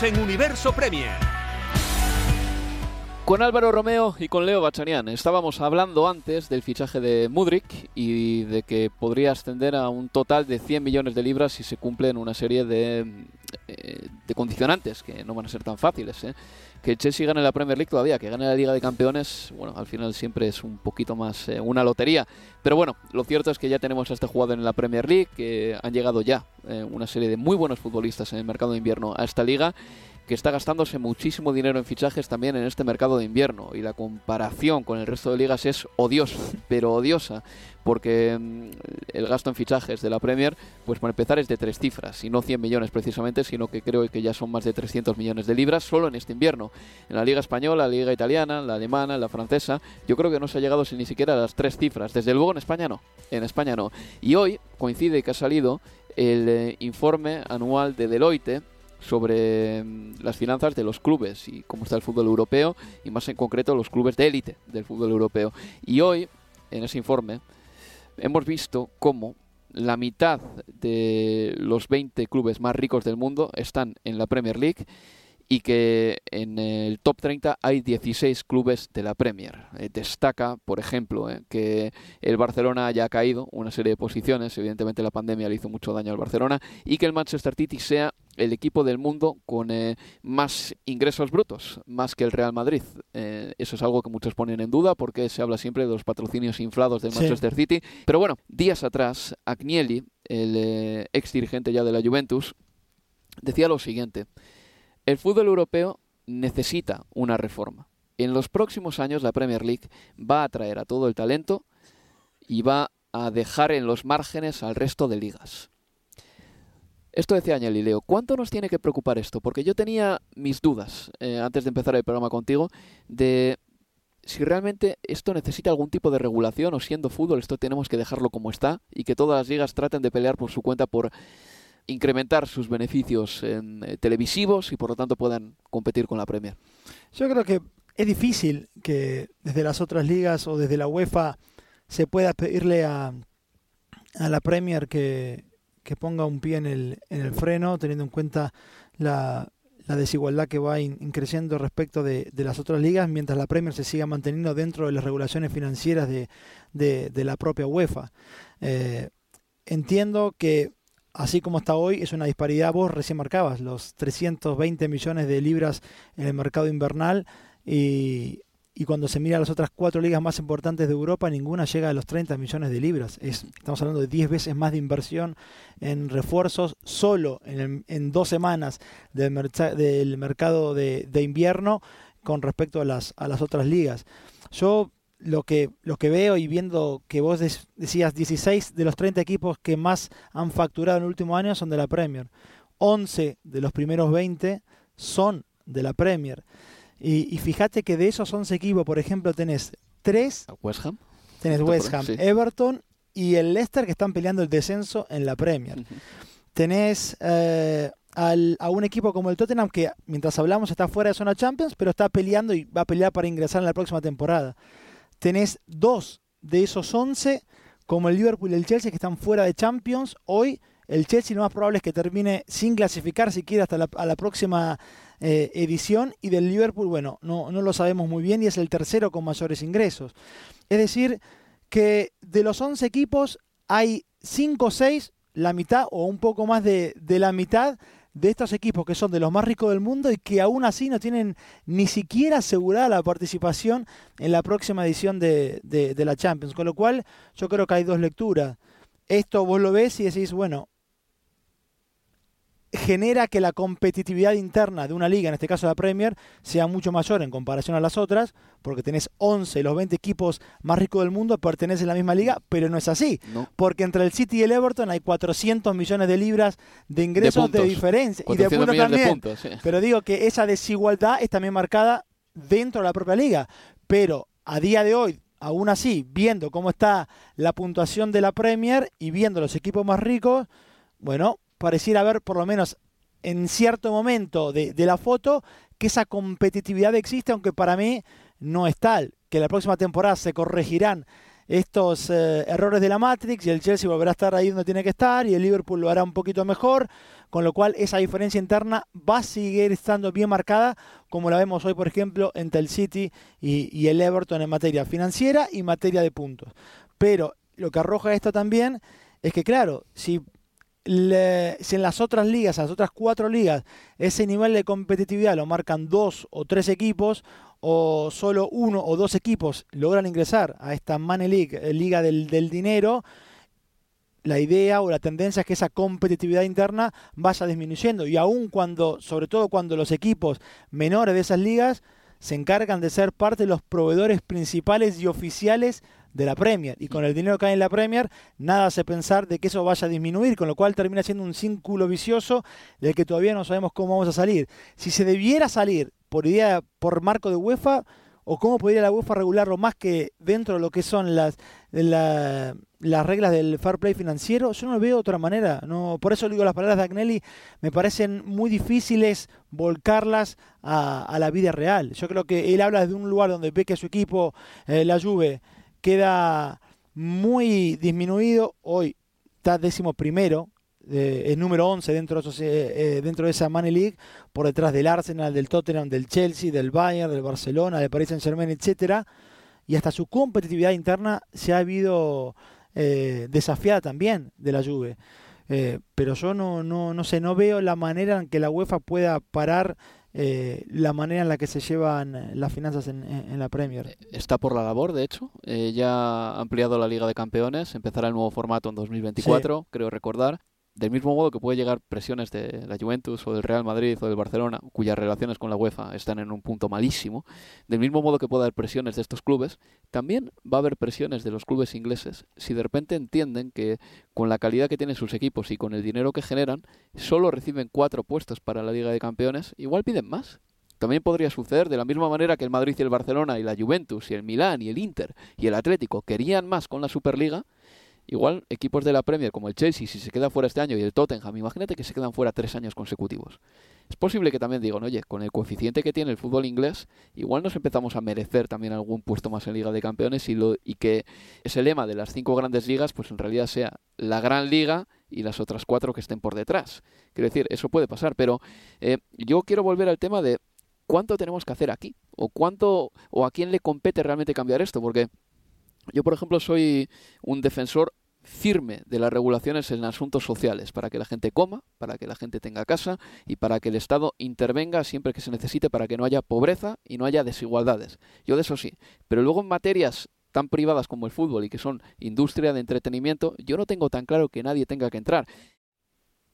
Speaker 2: En Universo Premier.
Speaker 3: Con Álvaro Romeo y con Leo Bachanian estábamos hablando antes del fichaje de Mudrik y de que podría ascender a un total de 100 millones de libras si se cumplen una serie de, eh, de condicionantes que no van a ser tan fáciles. ¿eh? Que Chelsea gane la Premier League todavía, que gane la Liga de Campeones, bueno, al final siempre es un poquito más eh, una lotería. Pero bueno, lo cierto es que ya tenemos a este jugador en la Premier League, que han llegado ya una serie de muy buenos futbolistas en el mercado de invierno a esta liga que está gastándose muchísimo dinero en fichajes también en este mercado de invierno y la comparación con el resto de ligas es odiosa, pero odiosa, porque mm, el gasto en fichajes de la Premier, pues para empezar es de tres cifras, y no 100 millones precisamente, sino que creo que ya son más de 300 millones de libras solo en este invierno. En la Liga Española, la Liga Italiana, la Alemana, la Francesa, yo creo que no se ha llegado ni siquiera a las tres cifras, desde luego en España no, en España no. Y hoy coincide que ha salido el eh, informe anual de Deloitte, sobre mm, las finanzas de los clubes y cómo está el fútbol europeo y más en concreto los clubes de élite del fútbol europeo. Y hoy, en ese informe, hemos visto cómo la mitad de los 20 clubes más ricos del mundo están en la Premier League y que en el top 30 hay 16 clubes de la Premier. Eh, destaca, por ejemplo, eh, que el Barcelona haya caído una serie de posiciones, evidentemente la pandemia le hizo mucho daño al Barcelona, y que el Manchester City sea el equipo del mundo con eh, más ingresos brutos, más que el Real Madrid. eso es algo que muchos ponen en duda porque se habla siempre de los patrocinios inflados del Manchester City. Pero bueno, días atrás, Agnelli, el ex dirigente ya de la Juventus, decía lo siguiente. El fútbol europeo necesita una reforma. En los próximos años la Premier League va a atraer a todo el talento y va a dejar en los márgenes al resto de ligas. Esto decía Leo. ¿Cuánto nos tiene que preocupar esto? Porque yo tenía mis dudas eh, antes de empezar el programa contigo de si realmente esto necesita algún tipo de regulación o siendo fútbol esto tenemos que dejarlo como está y que todas las ligas traten de pelear por su cuenta por incrementar sus beneficios en, eh, televisivos y por lo tanto puedan competir con la Premier.
Speaker 4: Yo creo que es difícil que desde las otras ligas o desde la UEFA se pueda pedirle a, a la Premier que, que, ponga un pie en el, en el freno, teniendo en cuenta la, la desigualdad que va creciendo respecto de, de, las otras ligas, mientras la Premier se siga manteniendo dentro de las regulaciones financieras de, de, la propia UEFA. Eh, entiendo que así como está hoy, es una disparidad. Vos recién marcabas los 320 millones de libras en el mercado invernal y, cuando se mira las otras cuatro ligas más importantes de Europa, ninguna llega a los 30 millones de libras. Es, estamos hablando de 10 veces más de inversión en refuerzos solo en, dos semanas del, mercado de, invierno con respecto a las, a las otras ligas. Yo lo que, lo que veo y viendo que vos decías 16 de los 30 equipos que más han facturado en el último año son de la Premier. 11 de los primeros 20 son de la Premier. Y, fíjate que de esos 11 equipos, por ejemplo, tenés 3.
Speaker 3: West Ham.
Speaker 4: Tenés West Ham, Everton y el Leicester que están peleando el descenso en la Premier. Tenés eh, a un equipo como el Tottenham que mientras hablamos está fuera de zona Champions, pero está peleando y va a pelear para ingresar en la próxima temporada. Tenés dos de esos 11 como el Liverpool y el Chelsea que están fuera de Champions. Hoy el Chelsea lo más probable es que termine sin clasificar siquiera hasta la, a la próxima eh, edición. Y del Liverpool, bueno, no, no lo sabemos muy bien y es el tercero con mayores ingresos. Es decir, que de los 11 equipos hay 5 o 6, la mitad o un poco más de, de la mitad de estos equipos que son de los más ricos del mundo y que aún así no tienen ni siquiera asegurada la participación en la próxima edición de, de, la Champions. Con lo cual yo creo que hay dos lecturas. Esto vos lo ves y decís, bueno, genera que la competitividad interna de una liga, en este caso la Premier, sea mucho mayor en comparación a las otras, porque tenés 11, los 20 equipos más ricos del mundo pertenecen a la misma liga, pero no es así, porque entre el City y el Everton hay 400 millones de libras de ingresos de, diferencia y de puntos también. Pero digo que esa desigualdad es también marcada dentro de la propia liga, pero a día de hoy aún así, viendo cómo está la puntuación de la Premier y viendo los equipos más ricos, bueno, pareciera haber, por lo menos en cierto momento de, la foto, que esa competitividad existe, aunque para mí no es tal, que la próxima temporada se corregirán estos eh, errores de la Matrix y el Chelsea volverá a estar ahí donde tiene que estar y el Liverpool lo hará un poquito mejor, con lo cual esa diferencia interna va a seguir estando bien marcada, como la vemos hoy, por ejemplo, entre el City y, y el Everton en materia financiera y materia de puntos. Pero lo que arroja esto también es que, claro, si si en las otras ligas, en las otras cuatro ligas, ese nivel de competitividad lo marcan dos o tres equipos, o solo uno o dos equipos logran ingresar a esta Money League, eh, Liga del, del Dinero, la idea o la tendencia es que esa competitividad interna vaya disminuyendo. Y aún cuando, sobre todo cuando los equipos menores de esas ligas se encargan de ser parte de los proveedores principales y oficiales de la Premier. Y con el dinero que hay en la Premier, nada hace pensar de que eso vaya a disminuir, con lo cual termina siendo un círculo vicioso del que todavía no sabemos cómo vamos a salir. Si se debiera salir por idea, por marco de UEFA, o cómo podría la UEFA regularlo más que dentro de lo que son las, las reglas del fair play financiero, yo no veo de otra manera. No, por eso digo las palabras de Agnelli, me parecen muy difíciles volcarlas a, la vida real. Yo creo que él habla desde un lugar donde ve que su equipo, eh, la Juve, queda muy disminuido. Hoy está décimo primero, eh, es número 11 dentro, de, eh, dentro de esa Money League, por detrás del Arsenal, del Tottenham, del Chelsea, del Bayern, del Barcelona, del Paris Saint Germain, etcétera. Y hasta su competitividad interna se ha habido eh, desafiada también de la Juve. pero yo no, no, no sé, no veo la manera en que la UEFA pueda parar eh, la manera en la que se llevan eh, las finanzas en, la Premier.
Speaker 3: Está por la labor, de hecho. Eh, ya ha ampliado la Liga de Campeones, empezará el nuevo formato en 2024, creo recordar. Del mismo modo que puede llegar presiones de la Juventus o del Real Madrid o del Barcelona, cuyas relaciones con la UEFA están en un punto malísimo, del mismo modo que puede haber presiones de estos clubes, también va a haber presiones de los clubes ingleses si de repente entienden que con la calidad que tienen sus equipos y con el dinero que generan, solo reciben cuatro puestos para la Liga de Campeones, igual piden más. También podría suceder de la misma manera que el Madrid y el Barcelona y la Juventus y el Milán y el Inter y el Atlético querían más con la Superliga, Igual equipos de la Premier como el Chelsea, si se queda fuera este año, y el Tottenham, imagínate que se quedan fuera tres años consecutivos. Es posible que también digan, oye, con el coeficiente que tiene el fútbol inglés, igual nos empezamos a merecer también algún puesto más en Liga de Campeones y, lo, y que ese lema de las cinco grandes ligas, pues en realidad sea la gran liga y las otras cuatro que estén por detrás. Quiero decir, eso puede pasar, pero eh, yo quiero volver al tema de cuánto tenemos que hacer aquí, o cuánto, o a quién le compete realmente cambiar esto, porque yo, por ejemplo, soy un defensor firme de las regulaciones en asuntos sociales, para que la gente coma, para que la gente tenga casa y para que el Estado intervenga siempre que se necesite para que no haya pobreza y no haya desigualdades. Yo de eso sí. Pero luego en materias tan privadas como el fútbol y que son industria de entretenimiento, yo no tengo tan claro que nadie tenga que entrar.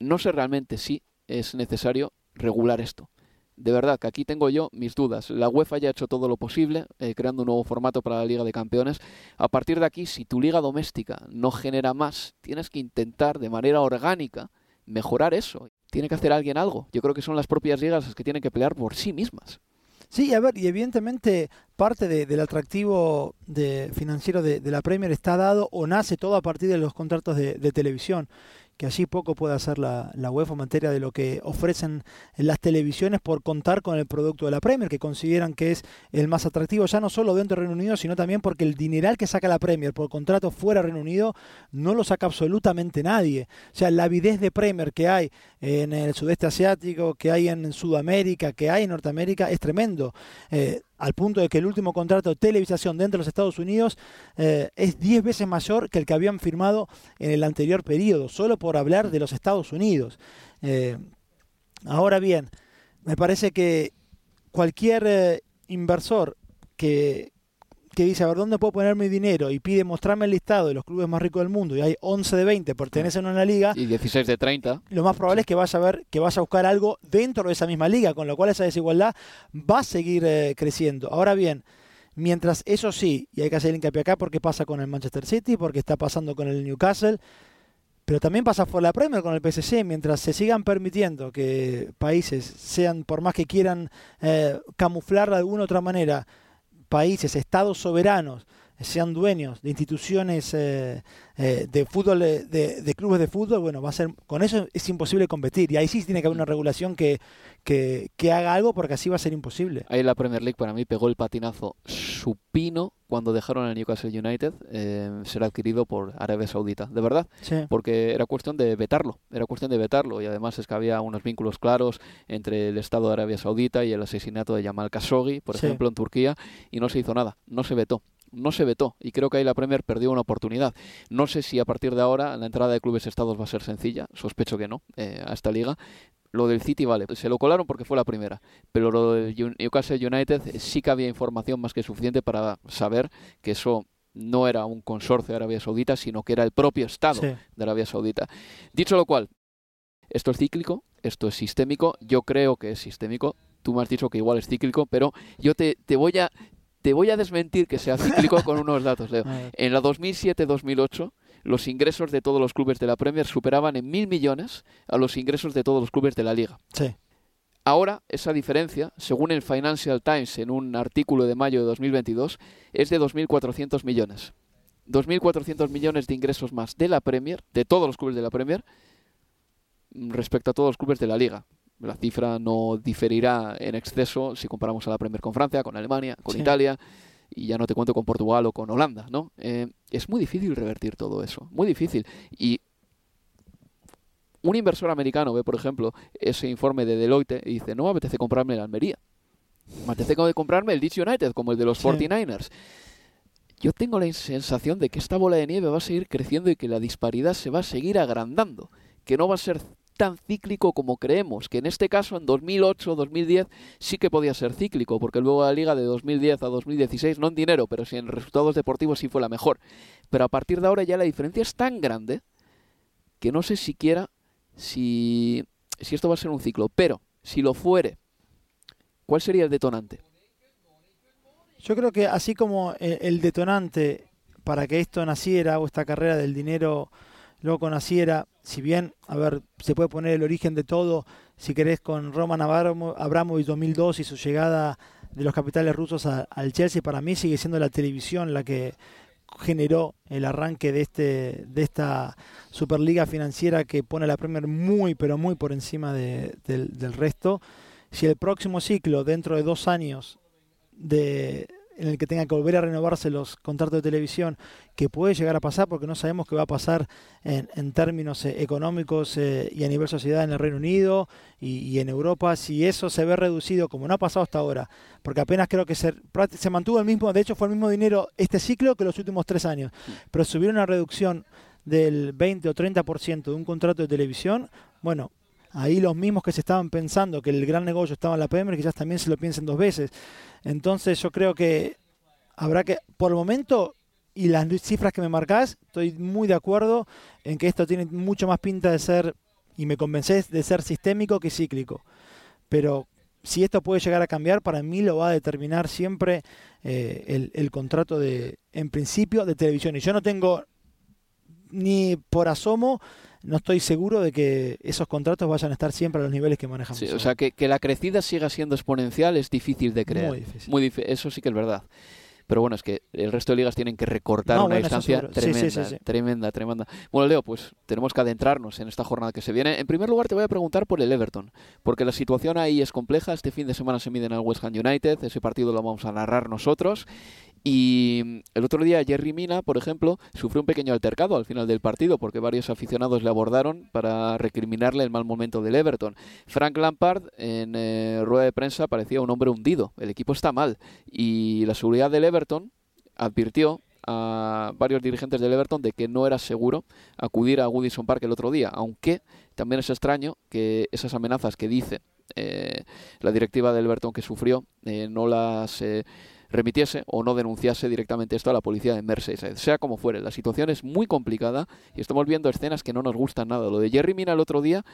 Speaker 3: No sé realmente si es necesario regular esto. De verdad que aquí tengo yo mis dudas. La UEFA ya ha hecho todo lo posible, eh, creando un nuevo formato para la Liga de Campeones. A partir de aquí, si tu liga doméstica no genera más, tienes que intentar de manera orgánica mejorar eso. Tiene que hacer alguien algo. Yo creo que son las propias ligas las que tienen que pelear por sí mismas.
Speaker 4: Sí, a ver, y evidentemente parte del atractivo de, financiero de, la Premier está dado o nace todo a partir de los contratos de televisión que allí poco puede hacer la, la en materia de lo que ofrecen las televisiones por contar con el producto de la Premier, que consideran que es el más atractivo, ya no solo dentro del Reino Unido, sino también porque el dineral que saca la Premier por contrato fuera Reino Unido no lo saca absolutamente nadie. O sea, la avidez de Premier que hay en el sudeste asiático, que hay en Sudamérica, que hay en Norteamérica, es tremendo. Eh, al punto de que el último contrato de televisación dentro de los Estados Unidos eh, es 10 veces mayor que el que habían firmado en el anterior periodo, solo por hablar de los Estados Unidos. Eh, ahora bien, me parece que cualquier inversor que, que dice, a ver, ¿dónde puedo poner mi dinero? Y pide mostrarme el listado de los clubes más ricos del mundo y hay 11 de 20 pertenecen a una liga.
Speaker 3: Y 16 de 30.
Speaker 4: Lo más probable es que vaya a ver, que vaya a buscar algo dentro de esa misma liga, con lo cual esa desigualdad va a seguir eh, creciendo. Ahora bien, mientras eso sí, y hay que hacer hincapié acá porque pasa con el Manchester City, porque está pasando con el Newcastle, pero también pasa por la Premier con el PSC, mientras se sigan permitiendo que países sean, por más que quieran eh, camuflar de alguna otra manera, países, estados soberanos, sean dueños de instituciones eh, eh, de fútbol, de, de, clubes de fútbol, bueno, va a ser con eso es imposible competir. Y ahí sí tiene que haber una regulación que, que, haga algo porque así va a ser imposible.
Speaker 3: Ahí la Premier League para mí pegó el patinazo supino cuando dejaron al Newcastle United eh, ser adquirido por Arabia Saudita. De verdad. Porque era cuestión de vetarlo. Era cuestión de vetarlo. Y además es que había unos vínculos claros entre el Estado de Arabia Saudita y el asesinato de Jamal Khashoggi, por ejemplo, en Turquía. Y no se hizo nada. No se vetó no se vetó y creo que ahí la Premier perdió una oportunidad. No sé si a partir de ahora la entrada de clubes estados va a ser sencilla, sospecho que no, eh, a esta liga, lo del City, vale, se lo colaron porque fue la primera, pero lo del Newcastle United sí que había información más que suficiente para saber que eso no era un consorcio de Arabia Saudita, sino que era el propio Estado de Arabia Saudita. Dicho lo cual, esto es cíclico, esto es sistémico, yo creo que es sistémico, tú me has dicho que igual es cíclico, pero yo te, te voy a te voy a desmentir que sea cíclico con unos datos, Leo. En la 2007-2008 los ingresos de todos los clubes de la Premier superaban en mil millones a los ingresos de todos los clubes de la liga.
Speaker 4: Sí.
Speaker 3: Ahora, esa diferencia, según el Financial Times en un artículo de mayo de 2022, es de 2.400 millones. 2.400 millones de ingresos más de la Premier, de todos los clubes de la Premier, respecto a todos los clubes de la Liga. La cifra no diferirá en exceso si comparamos a la Premier con Francia, con Alemania, con Italia y ya no te cuento con Portugal o con Holanda, ¿no? Eh, es muy difícil revertir todo eso, muy difícil. Y un inversor americano ve, por ejemplo, ese informe de Deloitte y dice, no me apetece comprarme el Almería, me apetece comprarme el Leeds United, como el de los 49ers. Yo tengo la sensación de que esta bola de nieve va a seguir creciendo y que la disparidad se va a seguir agrandando, que no va a ser tan cíclico como creemos, que en este caso en 2008-2010 sí que podía ser cíclico, porque luego la liga de 2010 a 2016, no en dinero, pero sí en resultados deportivos sí fue la mejor. Pero a partir de ahora ya la diferencia es tan grande que no sé siquiera si, si esto va a ser un ciclo, pero si lo fuere, ¿cuál sería el detonante?
Speaker 4: Yo creo que así como el detonante para que esto naciera o esta carrera del dinero loco naciera, si bien, a ver, se puede poner el origen de todo, si querés, con Roman Abramovich 2002 y su llegada de los capitales rusos al Chelsea, para mí sigue siendo la televisión la que generó el arranque de este de esta superliga financiera que pone a la Premier muy pero muy por encima del, del resto. Si el próximo ciclo dentro de dos años de en el que tenga que volver a renovarse los contratos de televisión, que puede llegar a pasar porque no sabemos qué va a pasar en, en términos eh, económicos eh, y a nivel sociedad en el Reino Unido y, en Europa, si eso se ve reducido como no ha pasado hasta ahora, porque apenas creo que se, se mantuvo el mismo, de hecho fue el mismo dinero este ciclo que los últimos tres años, pero si hubiera una reducción del 20 o 30% de un contrato de televisión, bueno, ahí los mismos que se estaban pensando que el gran negocio estaba en la Premier, quizás también se lo piensen dos veces. Entonces yo creo que habrá que, por el momento, y las cifras que me marcás, estoy muy de acuerdo en que esto tiene mucho más pinta de ser, y me convencés, de ser sistémico que cíclico. Pero si esto puede llegar a cambiar, para mí lo va a determinar siempre eh, el, el, contrato de, en principio, de televisión. Y yo no tengo ni por asomo, no estoy seguro de que esos contratos vayan a estar siempre a los niveles que manejamos.
Speaker 3: Sí, o sea, que, que, la crecida siga siendo exponencial es difícil de creer.
Speaker 4: Muy difícil.
Speaker 3: Muy dif eso sí que es verdad. Pero bueno, es que el resto de ligas tienen que recortar no, una bueno, distancia tremenda,
Speaker 4: sí, sí, sí,
Speaker 3: tremenda, tremenda. Bueno, Leo, pues tenemos que adentrarnos en esta jornada que se viene. En primer lugar, te voy a preguntar por el Everton, porque la situación ahí es compleja. Este fin de semana se miden al West Ham United, ese partido lo vamos a narrar nosotros. Y el otro día Jerry Mina, por ejemplo, sufrió un pequeño altercado al final del partido porque varios aficionados le abordaron para recriminarle el mal momento del Everton. Frank Lampard en eh, rueda de prensa parecía un hombre hundido. El equipo está mal y la seguridad del Everton advirtió a varios dirigentes del Everton de que no era seguro acudir a Woodison Park el otro día, aunque también es extraño que esas amenazas que dice eh, la directiva del Everton que sufrió eh, no las eh, remitiese o no denunciase directamente esto a la policía de Merseyside. Sea como fuere, la situación es muy complicada y estamos viendo escenas que no nos gustan nada. Lo de Jerry Mina el otro día,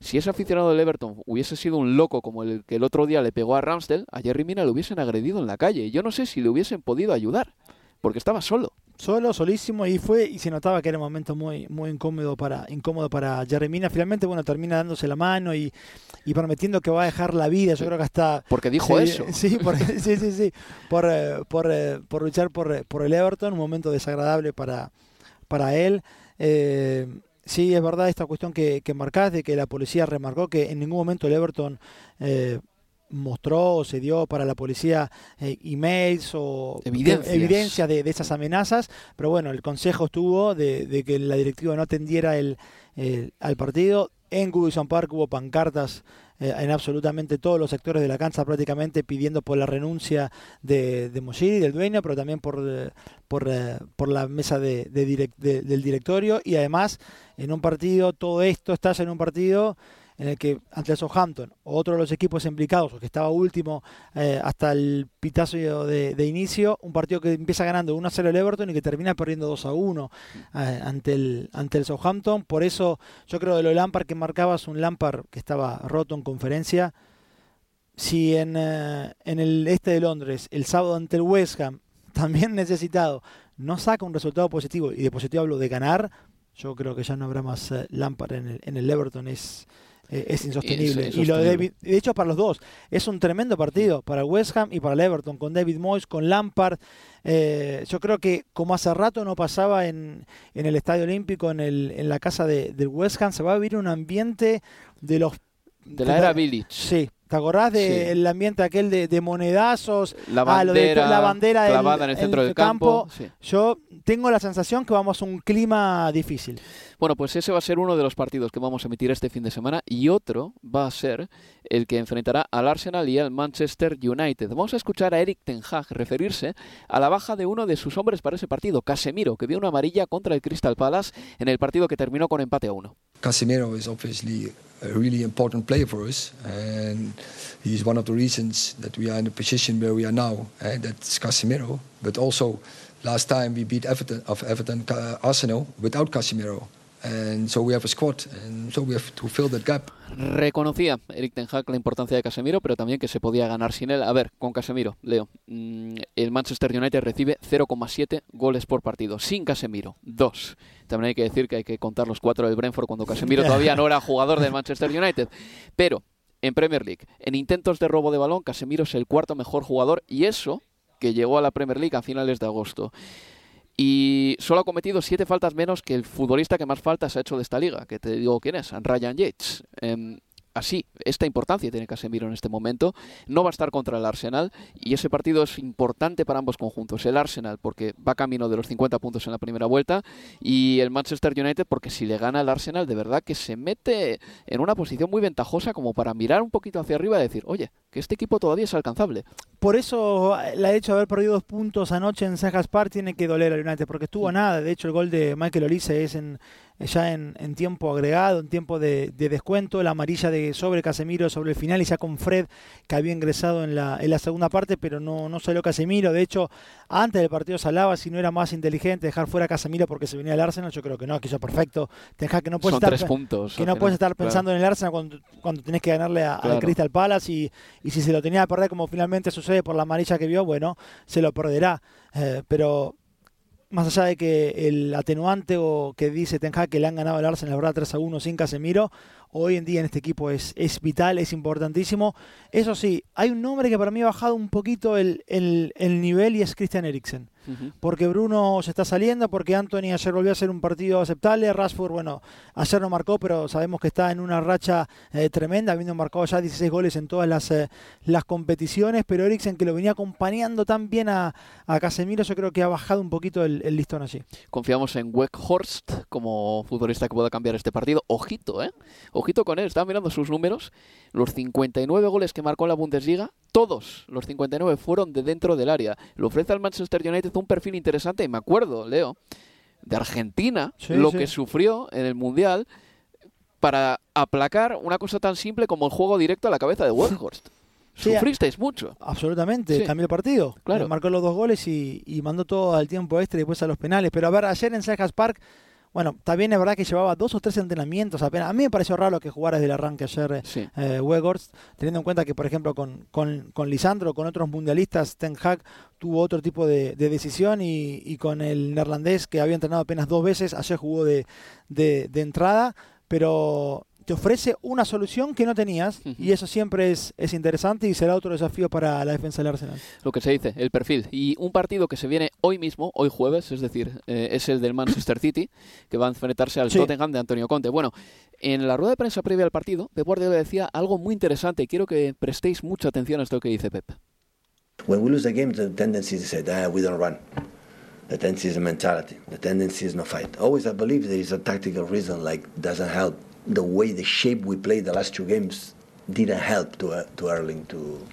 Speaker 3: si ese aficionado del Everton hubiese sido un loco como el que el otro día le pegó a Ramsdale, a Jerry Mina lo hubiesen agredido en la calle. Yo no sé si le hubiesen podido ayudar, porque estaba solo
Speaker 4: solo, solísimo, y fue, y se notaba que era un momento muy, muy incómodo para, incómodo para Jerry Mina. Finalmente, bueno, termina dándose la mano y, y prometiendo que va a dejar la vida. Yo creo que hasta.
Speaker 3: Porque dijo
Speaker 4: sí,
Speaker 3: eso.
Speaker 4: Sí, por, sí, sí, sí. Por, por, por luchar por, por el Everton, un momento desagradable para, para él. Eh, sí, es verdad esta cuestión que, que marcás de que la policía remarcó que en ningún momento el Everton. Eh, mostró o se dio para la policía eh, emails o
Speaker 3: evidencias,
Speaker 4: evidencia de, de, esas amenazas, pero bueno, el consejo estuvo de, de que la directiva no atendiera el, el, al partido. En Goodison Park hubo pancartas eh, en absolutamente todos los sectores de la cancha prácticamente pidiendo por la renuncia de, de Moshiri, del dueño, pero también por, eh, por, eh, por la mesa de, del directorio. Y además en un partido, todo esto estás en un partido en el que ante el Southampton, otro de los equipos implicados, o que estaba último eh, hasta el pitazo de, inicio, un partido que empieza ganando 1 a 0 el Everton y que termina perdiendo 2 a 1 eh, ante, el, ante el Southampton. Por eso yo creo de lo Lampard que marcabas, un Lampard que estaba roto en conferencia. Si en, eh, en el este de Londres, el sábado ante el West Ham, también necesitado, no saca un resultado positivo, y de positivo hablo de ganar, yo creo que ya no habrá más eh, Lampard en el, en el Everton. Es, eh, es insostenible.
Speaker 3: Es,
Speaker 4: y lo de David, de hecho para los dos, es un tremendo partido para West Ham y para el Everton, con David Moyes, con Lampard. Eh, yo creo que como hace rato no pasaba en, en el Estadio Olímpico, en, el, en la casa de, del West Ham, se va a vivir un ambiente de los...
Speaker 3: De la era Village.
Speaker 4: Sí, ¿Te acordás del
Speaker 3: sí.
Speaker 4: ambiente aquel de, de monedazos?
Speaker 3: La bandera,
Speaker 4: ah, la bandera
Speaker 3: clavada
Speaker 4: del,
Speaker 3: en el centro
Speaker 4: en
Speaker 3: del campo.
Speaker 4: campo. Sí. Yo tengo la sensación que vamos a un clima difícil.
Speaker 3: Bueno, pues ese va a ser uno de los partidos que vamos a emitir este fin de semana y otro va a ser el que enfrentará al Arsenal y al Manchester United. Vamos a escuchar a Eric Ten Hag referirse a la baja de uno de sus hombres para ese partido, Casemiro, que vio una amarilla contra el Crystal Palace en el partido que terminó con empate a uno.
Speaker 9: Casemiro is obviously a really important player for us and he's one of the reasons that we are in the position where we are now. Uh, that's Casemiro, but also last time we beat Everton of Everton uh, Arsenal without Casemiro. And so we have a squad, and so we have to fill that gap.
Speaker 3: Reconocía Eric Ten Hag la importancia de Casemiro, pero también que se podía ganar sin él. A ver, con Casemiro, Leo, mmm, el Manchester United recibe 0,7 goles por partido. Sin Casemiro, 2. También hay que decir que hay que contar los 4 del Brentford cuando Casemiro todavía no era jugador del Manchester United. Pero en Premier League, en intentos de robo de balón, Casemiro es el cuarto mejor jugador y eso que llegó a la Premier League a finales de agosto y solo ha cometido siete faltas menos que el futbolista que más faltas ha hecho de esta liga, que te digo quién es, Ryan Yates. Eh, así, esta importancia tiene Casemiro en este momento. No va a estar contra el Arsenal y ese partido es importante para ambos conjuntos. El Arsenal porque va camino de los 50 puntos en la primera vuelta y el Manchester United porque si le gana el Arsenal de verdad que se mete en una posición muy ventajosa como para mirar un poquito hacia arriba y decir, oye, que este equipo todavía es alcanzable.
Speaker 4: por eso la hecho de haber perdido dos puntos anoche en Sajas Park tiene que doler al United, porque estuvo a nada. De hecho, el gol de Michael Olise es en, ya en, en tiempo agregado, en tiempo de, de, descuento, la amarilla de sobre Casemiro sobre el final y ya con Fred que había ingresado en la, en la segunda parte, pero no, no salió Casemiro. De hecho, antes del partido se hablaba si no era más inteligente dejar fuera a Casemiro porque se venía el Arsenal. Yo creo que no, que ya perfecto. Deja que no puedes
Speaker 3: Son
Speaker 4: estar,
Speaker 3: puntos.
Speaker 4: que no
Speaker 3: final,
Speaker 4: puedes estar pensando
Speaker 3: claro.
Speaker 4: en el Arsenal cuando, cuando tenés que ganarle a-
Speaker 3: Claro.
Speaker 4: al Crystal Palace y, y si se lo tenía que perder como finalmente sucede por la amarilla que vio, bueno, se lo perderá. Eh, pero más allá de que el atenuante o que dice Ten que le han ganado al Arsenal, la verdad, 3 a 1 sin Casemiro, hoy en día en este equipo es, es vital, es importantísimo. Eso sí, hay un nombre que para mí ha bajado un poquito el, el- el nivel y es Christian Eriksen. Porque Bruno se está saliendo, porque Anthony ayer volvió a hacer un partido aceptable, Rashford, bueno, ayer no marcó, pero sabemos que está en una racha eh, tremenda, habiendo marcado ya 16 goles en todas las, eh, las competiciones, pero Eriksen que lo venía acompañando tan bien a, a Casemiro, yo creo que ha bajado un poquito el, el listón allí.
Speaker 3: Confiamos en Weghorst como futbolista que pueda cambiar este partido. Ojito, ¿eh? Ojito con él. Estaba mirando sus números. Los 59 goles que marcó en la Bundesliga, todos los 59 fueron de dentro del área. Le ofrece al Manchester United un perfil interesante. Y me acuerdo, Leo, de Argentina,
Speaker 4: Sí,
Speaker 3: lo
Speaker 4: sí.
Speaker 3: que sufrió en el Mundial para aplacar una cosa tan simple como el juego directo a la cabeza de Weghorst.
Speaker 4: Sí,
Speaker 3: Sufristeis mucho.
Speaker 4: Absolutamente,
Speaker 3: Sí.
Speaker 4: cambió el partido.
Speaker 3: Claro.
Speaker 4: Marcó los dos goles y, y mandó todo al tiempo extra y después a los penales. Pero a ver, ayer en Selhurst Park, bueno, también es verdad que llevaba dos o tres entrenamientos apenas. A mí me pareció raro que jugara desde el arranque ayer eh,
Speaker 3: Sí.
Speaker 4: eh, Weghorst, teniendo en cuenta que, por ejemplo, con, con, con Lisandro, con otros mundialistas, Ten Hag tuvo otro tipo de, de decisión y, y con el neerlandés que había entrenado apenas dos veces, ayer jugó de, de, de entrada, pero te ofrece una solución que no tenías
Speaker 3: Ujú.
Speaker 4: y eso siempre es, es interesante y será otro desafío para la defensa del Arsenal.
Speaker 3: lo que se dice, el perfil. Y un partido que se viene hoy mismo, hoy jueves, es decir, eh, es el del Manchester City, que va a enfrentarse al
Speaker 4: Sí.
Speaker 3: Tottenham de Antonio Conte. Bueno, en la rueda de prensa previa al partido, Pep Guardiola decía algo muy interesante y quiero que prestéis mucha atención a esto que dice Pep.
Speaker 10: When we lose the game, the tendency is to say, ah, we don't run. The tendency is a mentality. The tendency is no fight. Always, I believe there is a tactical reason, like doesn't help. The way the shape we played the last two games didn't help to uh, to Erling to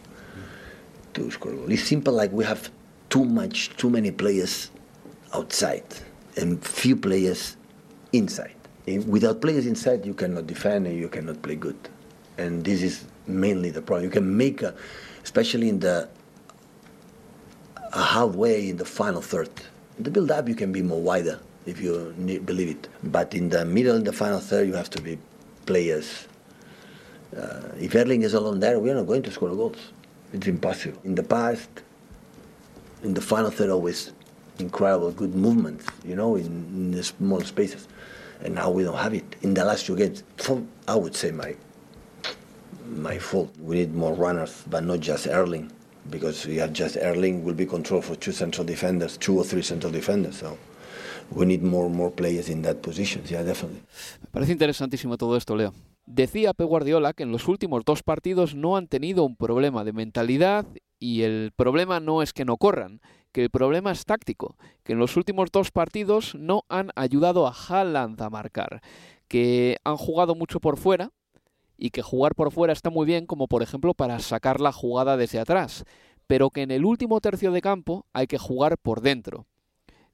Speaker 10: to score. It's simple, like we have too much, too many players outside and few players inside. And without players inside, you cannot defend and you cannot play good. And this is mainly the problem. You can make, a, especially in the halfway in the final third. In the build-up, you can be more wider if you believe it. But in the middle, in the final third, you have to be players. Uh, if Erling is alone there, we are not going to score goals. It's impossible. In the past, in the final third, always incredible, good movements, you know, in, in the small spaces. And now we don't have it. In the last two games, I would say my my fault. We need more runners, but not just Erling, because we have just Erling will be controlled for two central defenders, two or three central defenders. So we need more more players in that position. Yeah, definitely.
Speaker 3: Me parece interesantísimo todo esto, Leo. Decía Pep Guardiola que en los últimos dos partidos no han tenido un problema de mentalidad y el problema no es que no corran, que el problema es táctico, que en los últimos dos partidos no han ayudado a Haaland a marcar, que han jugado mucho por fuera y que jugar por fuera está muy bien como por ejemplo para sacar la jugada desde atrás, pero que en el último tercio de campo hay que jugar por dentro,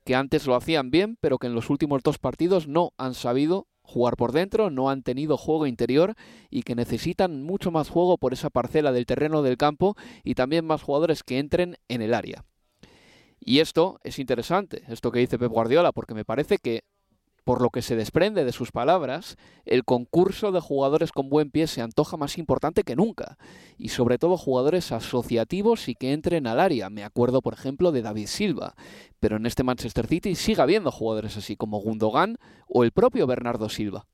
Speaker 3: que antes lo hacían bien, pero que en los últimos dos partidos no han sabido jugar por dentro, no han tenido juego interior y que necesitan mucho más juego por esa parcela del terreno del campo y también más jugadores que entren en el área. Y esto es interesante, esto que dice Pep Guardiola, porque me parece que, por lo que se desprende de sus palabras, el concurso de jugadores con buen pie se antoja más importante que nunca. Y sobre todo jugadores asociativos y que entren al área. Me acuerdo, por ejemplo, de David Silva. Pero en este Manchester City sigue habiendo jugadores así como Gundogan o el propio Bernardo Silva.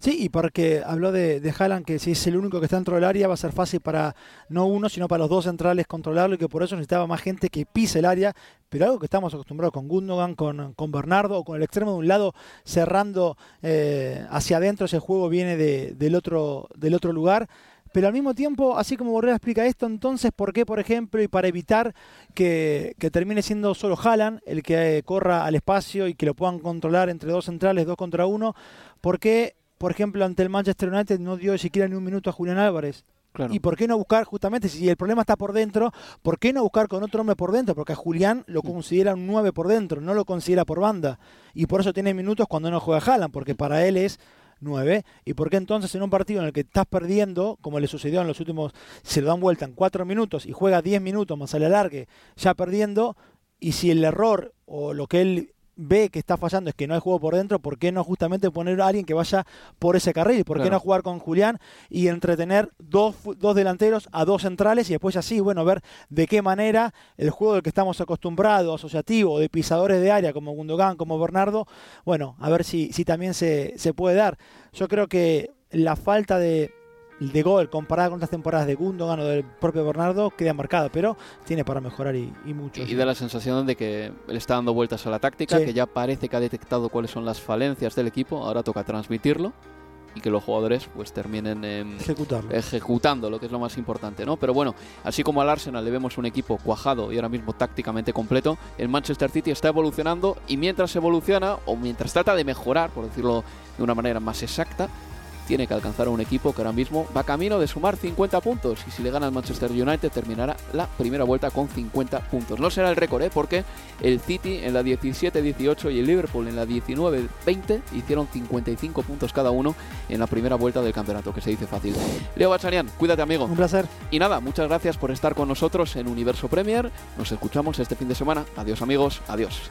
Speaker 4: Sí, y porque habló de, de Haaland, que si es el único que está dentro del área va a ser fácil para no uno, sino para los dos centrales controlarlo y que por eso necesitaba más gente que pise el área, pero algo que estamos acostumbrados con Gundogan, con, con Bernardo o con el extremo de un lado cerrando eh, hacia adentro, ese juego viene de- del, otro, del otro lugar. Pero al mismo tiempo, así como Borrell explica esto, entonces, ¿por qué, por ejemplo, y para evitar que, que termine siendo solo Haaland el que eh, corra al espacio y que lo puedan controlar entre dos centrales, dos contra uno, ¿por qué por ejemplo, ante el Manchester United no dio siquiera ni un minuto a Julián Álvarez. ¿Y por qué no buscar, justamente, si el problema está por dentro, por qué no buscar con otro hombre por dentro? Porque a Julián lo considera un 9 por dentro, no lo considera por banda. Y por eso tiene minutos cuando no juega Haaland, porque para él es 9. ¿Y por qué entonces en un partido en el que estás perdiendo, como le sucedió en los últimos, se lo dan vuelta en 4 minutos y juega 10 minutos más a la largue, ya perdiendo, y si el error o lo que él ve que está fallando es que no hay juego por dentro, ¿por qué no justamente poner a alguien que vaya por ese carril? ¿Por qué no jugar con Julián y entretener dos, dos delanteros a dos centrales y después así, bueno, ver de qué manera el juego del que estamos acostumbrados, asociativo, de pisadores de área como Gundogan, como Bernardo, bueno, a ver si, si también se, se puede dar. Yo creo que la falta de, de gol comparada con otras temporadas de Gundogan o del propio Bernardo queda marcada, pero tiene para mejorar y, mucho.
Speaker 3: Y, da la sensación de que le está dando vueltas a la táctica, que ya parece que ha detectado cuáles son las falencias del equipo, ahora toca transmitirlo y que los jugadores pues terminen ejecutando lo que es lo más importante, ¿no? Pero bueno, así como al Arsenal le vemos un equipo cuajado y ahora mismo tácticamente completo, el Manchester City está evolucionando y mientras evoluciona o mientras trata de mejorar, por decirlo de una manera más exacta, tiene que alcanzar a un equipo que ahora mismo va camino de sumar 50 puntos y si le gana al Manchester United terminará la primera vuelta con 50 puntos. No será el récord, ¿eh? porque el City en la 17-18 y el Liverpool en la 19-20 hicieron 55 puntos cada uno en la primera vuelta del campeonato, que se dice fácil. Leo Bachanian, cuídate amigo.
Speaker 4: Un placer.
Speaker 3: Y nada, muchas gracias por estar con nosotros en Universo Premier. Nos escuchamos este fin de semana. Adiós amigos, adiós.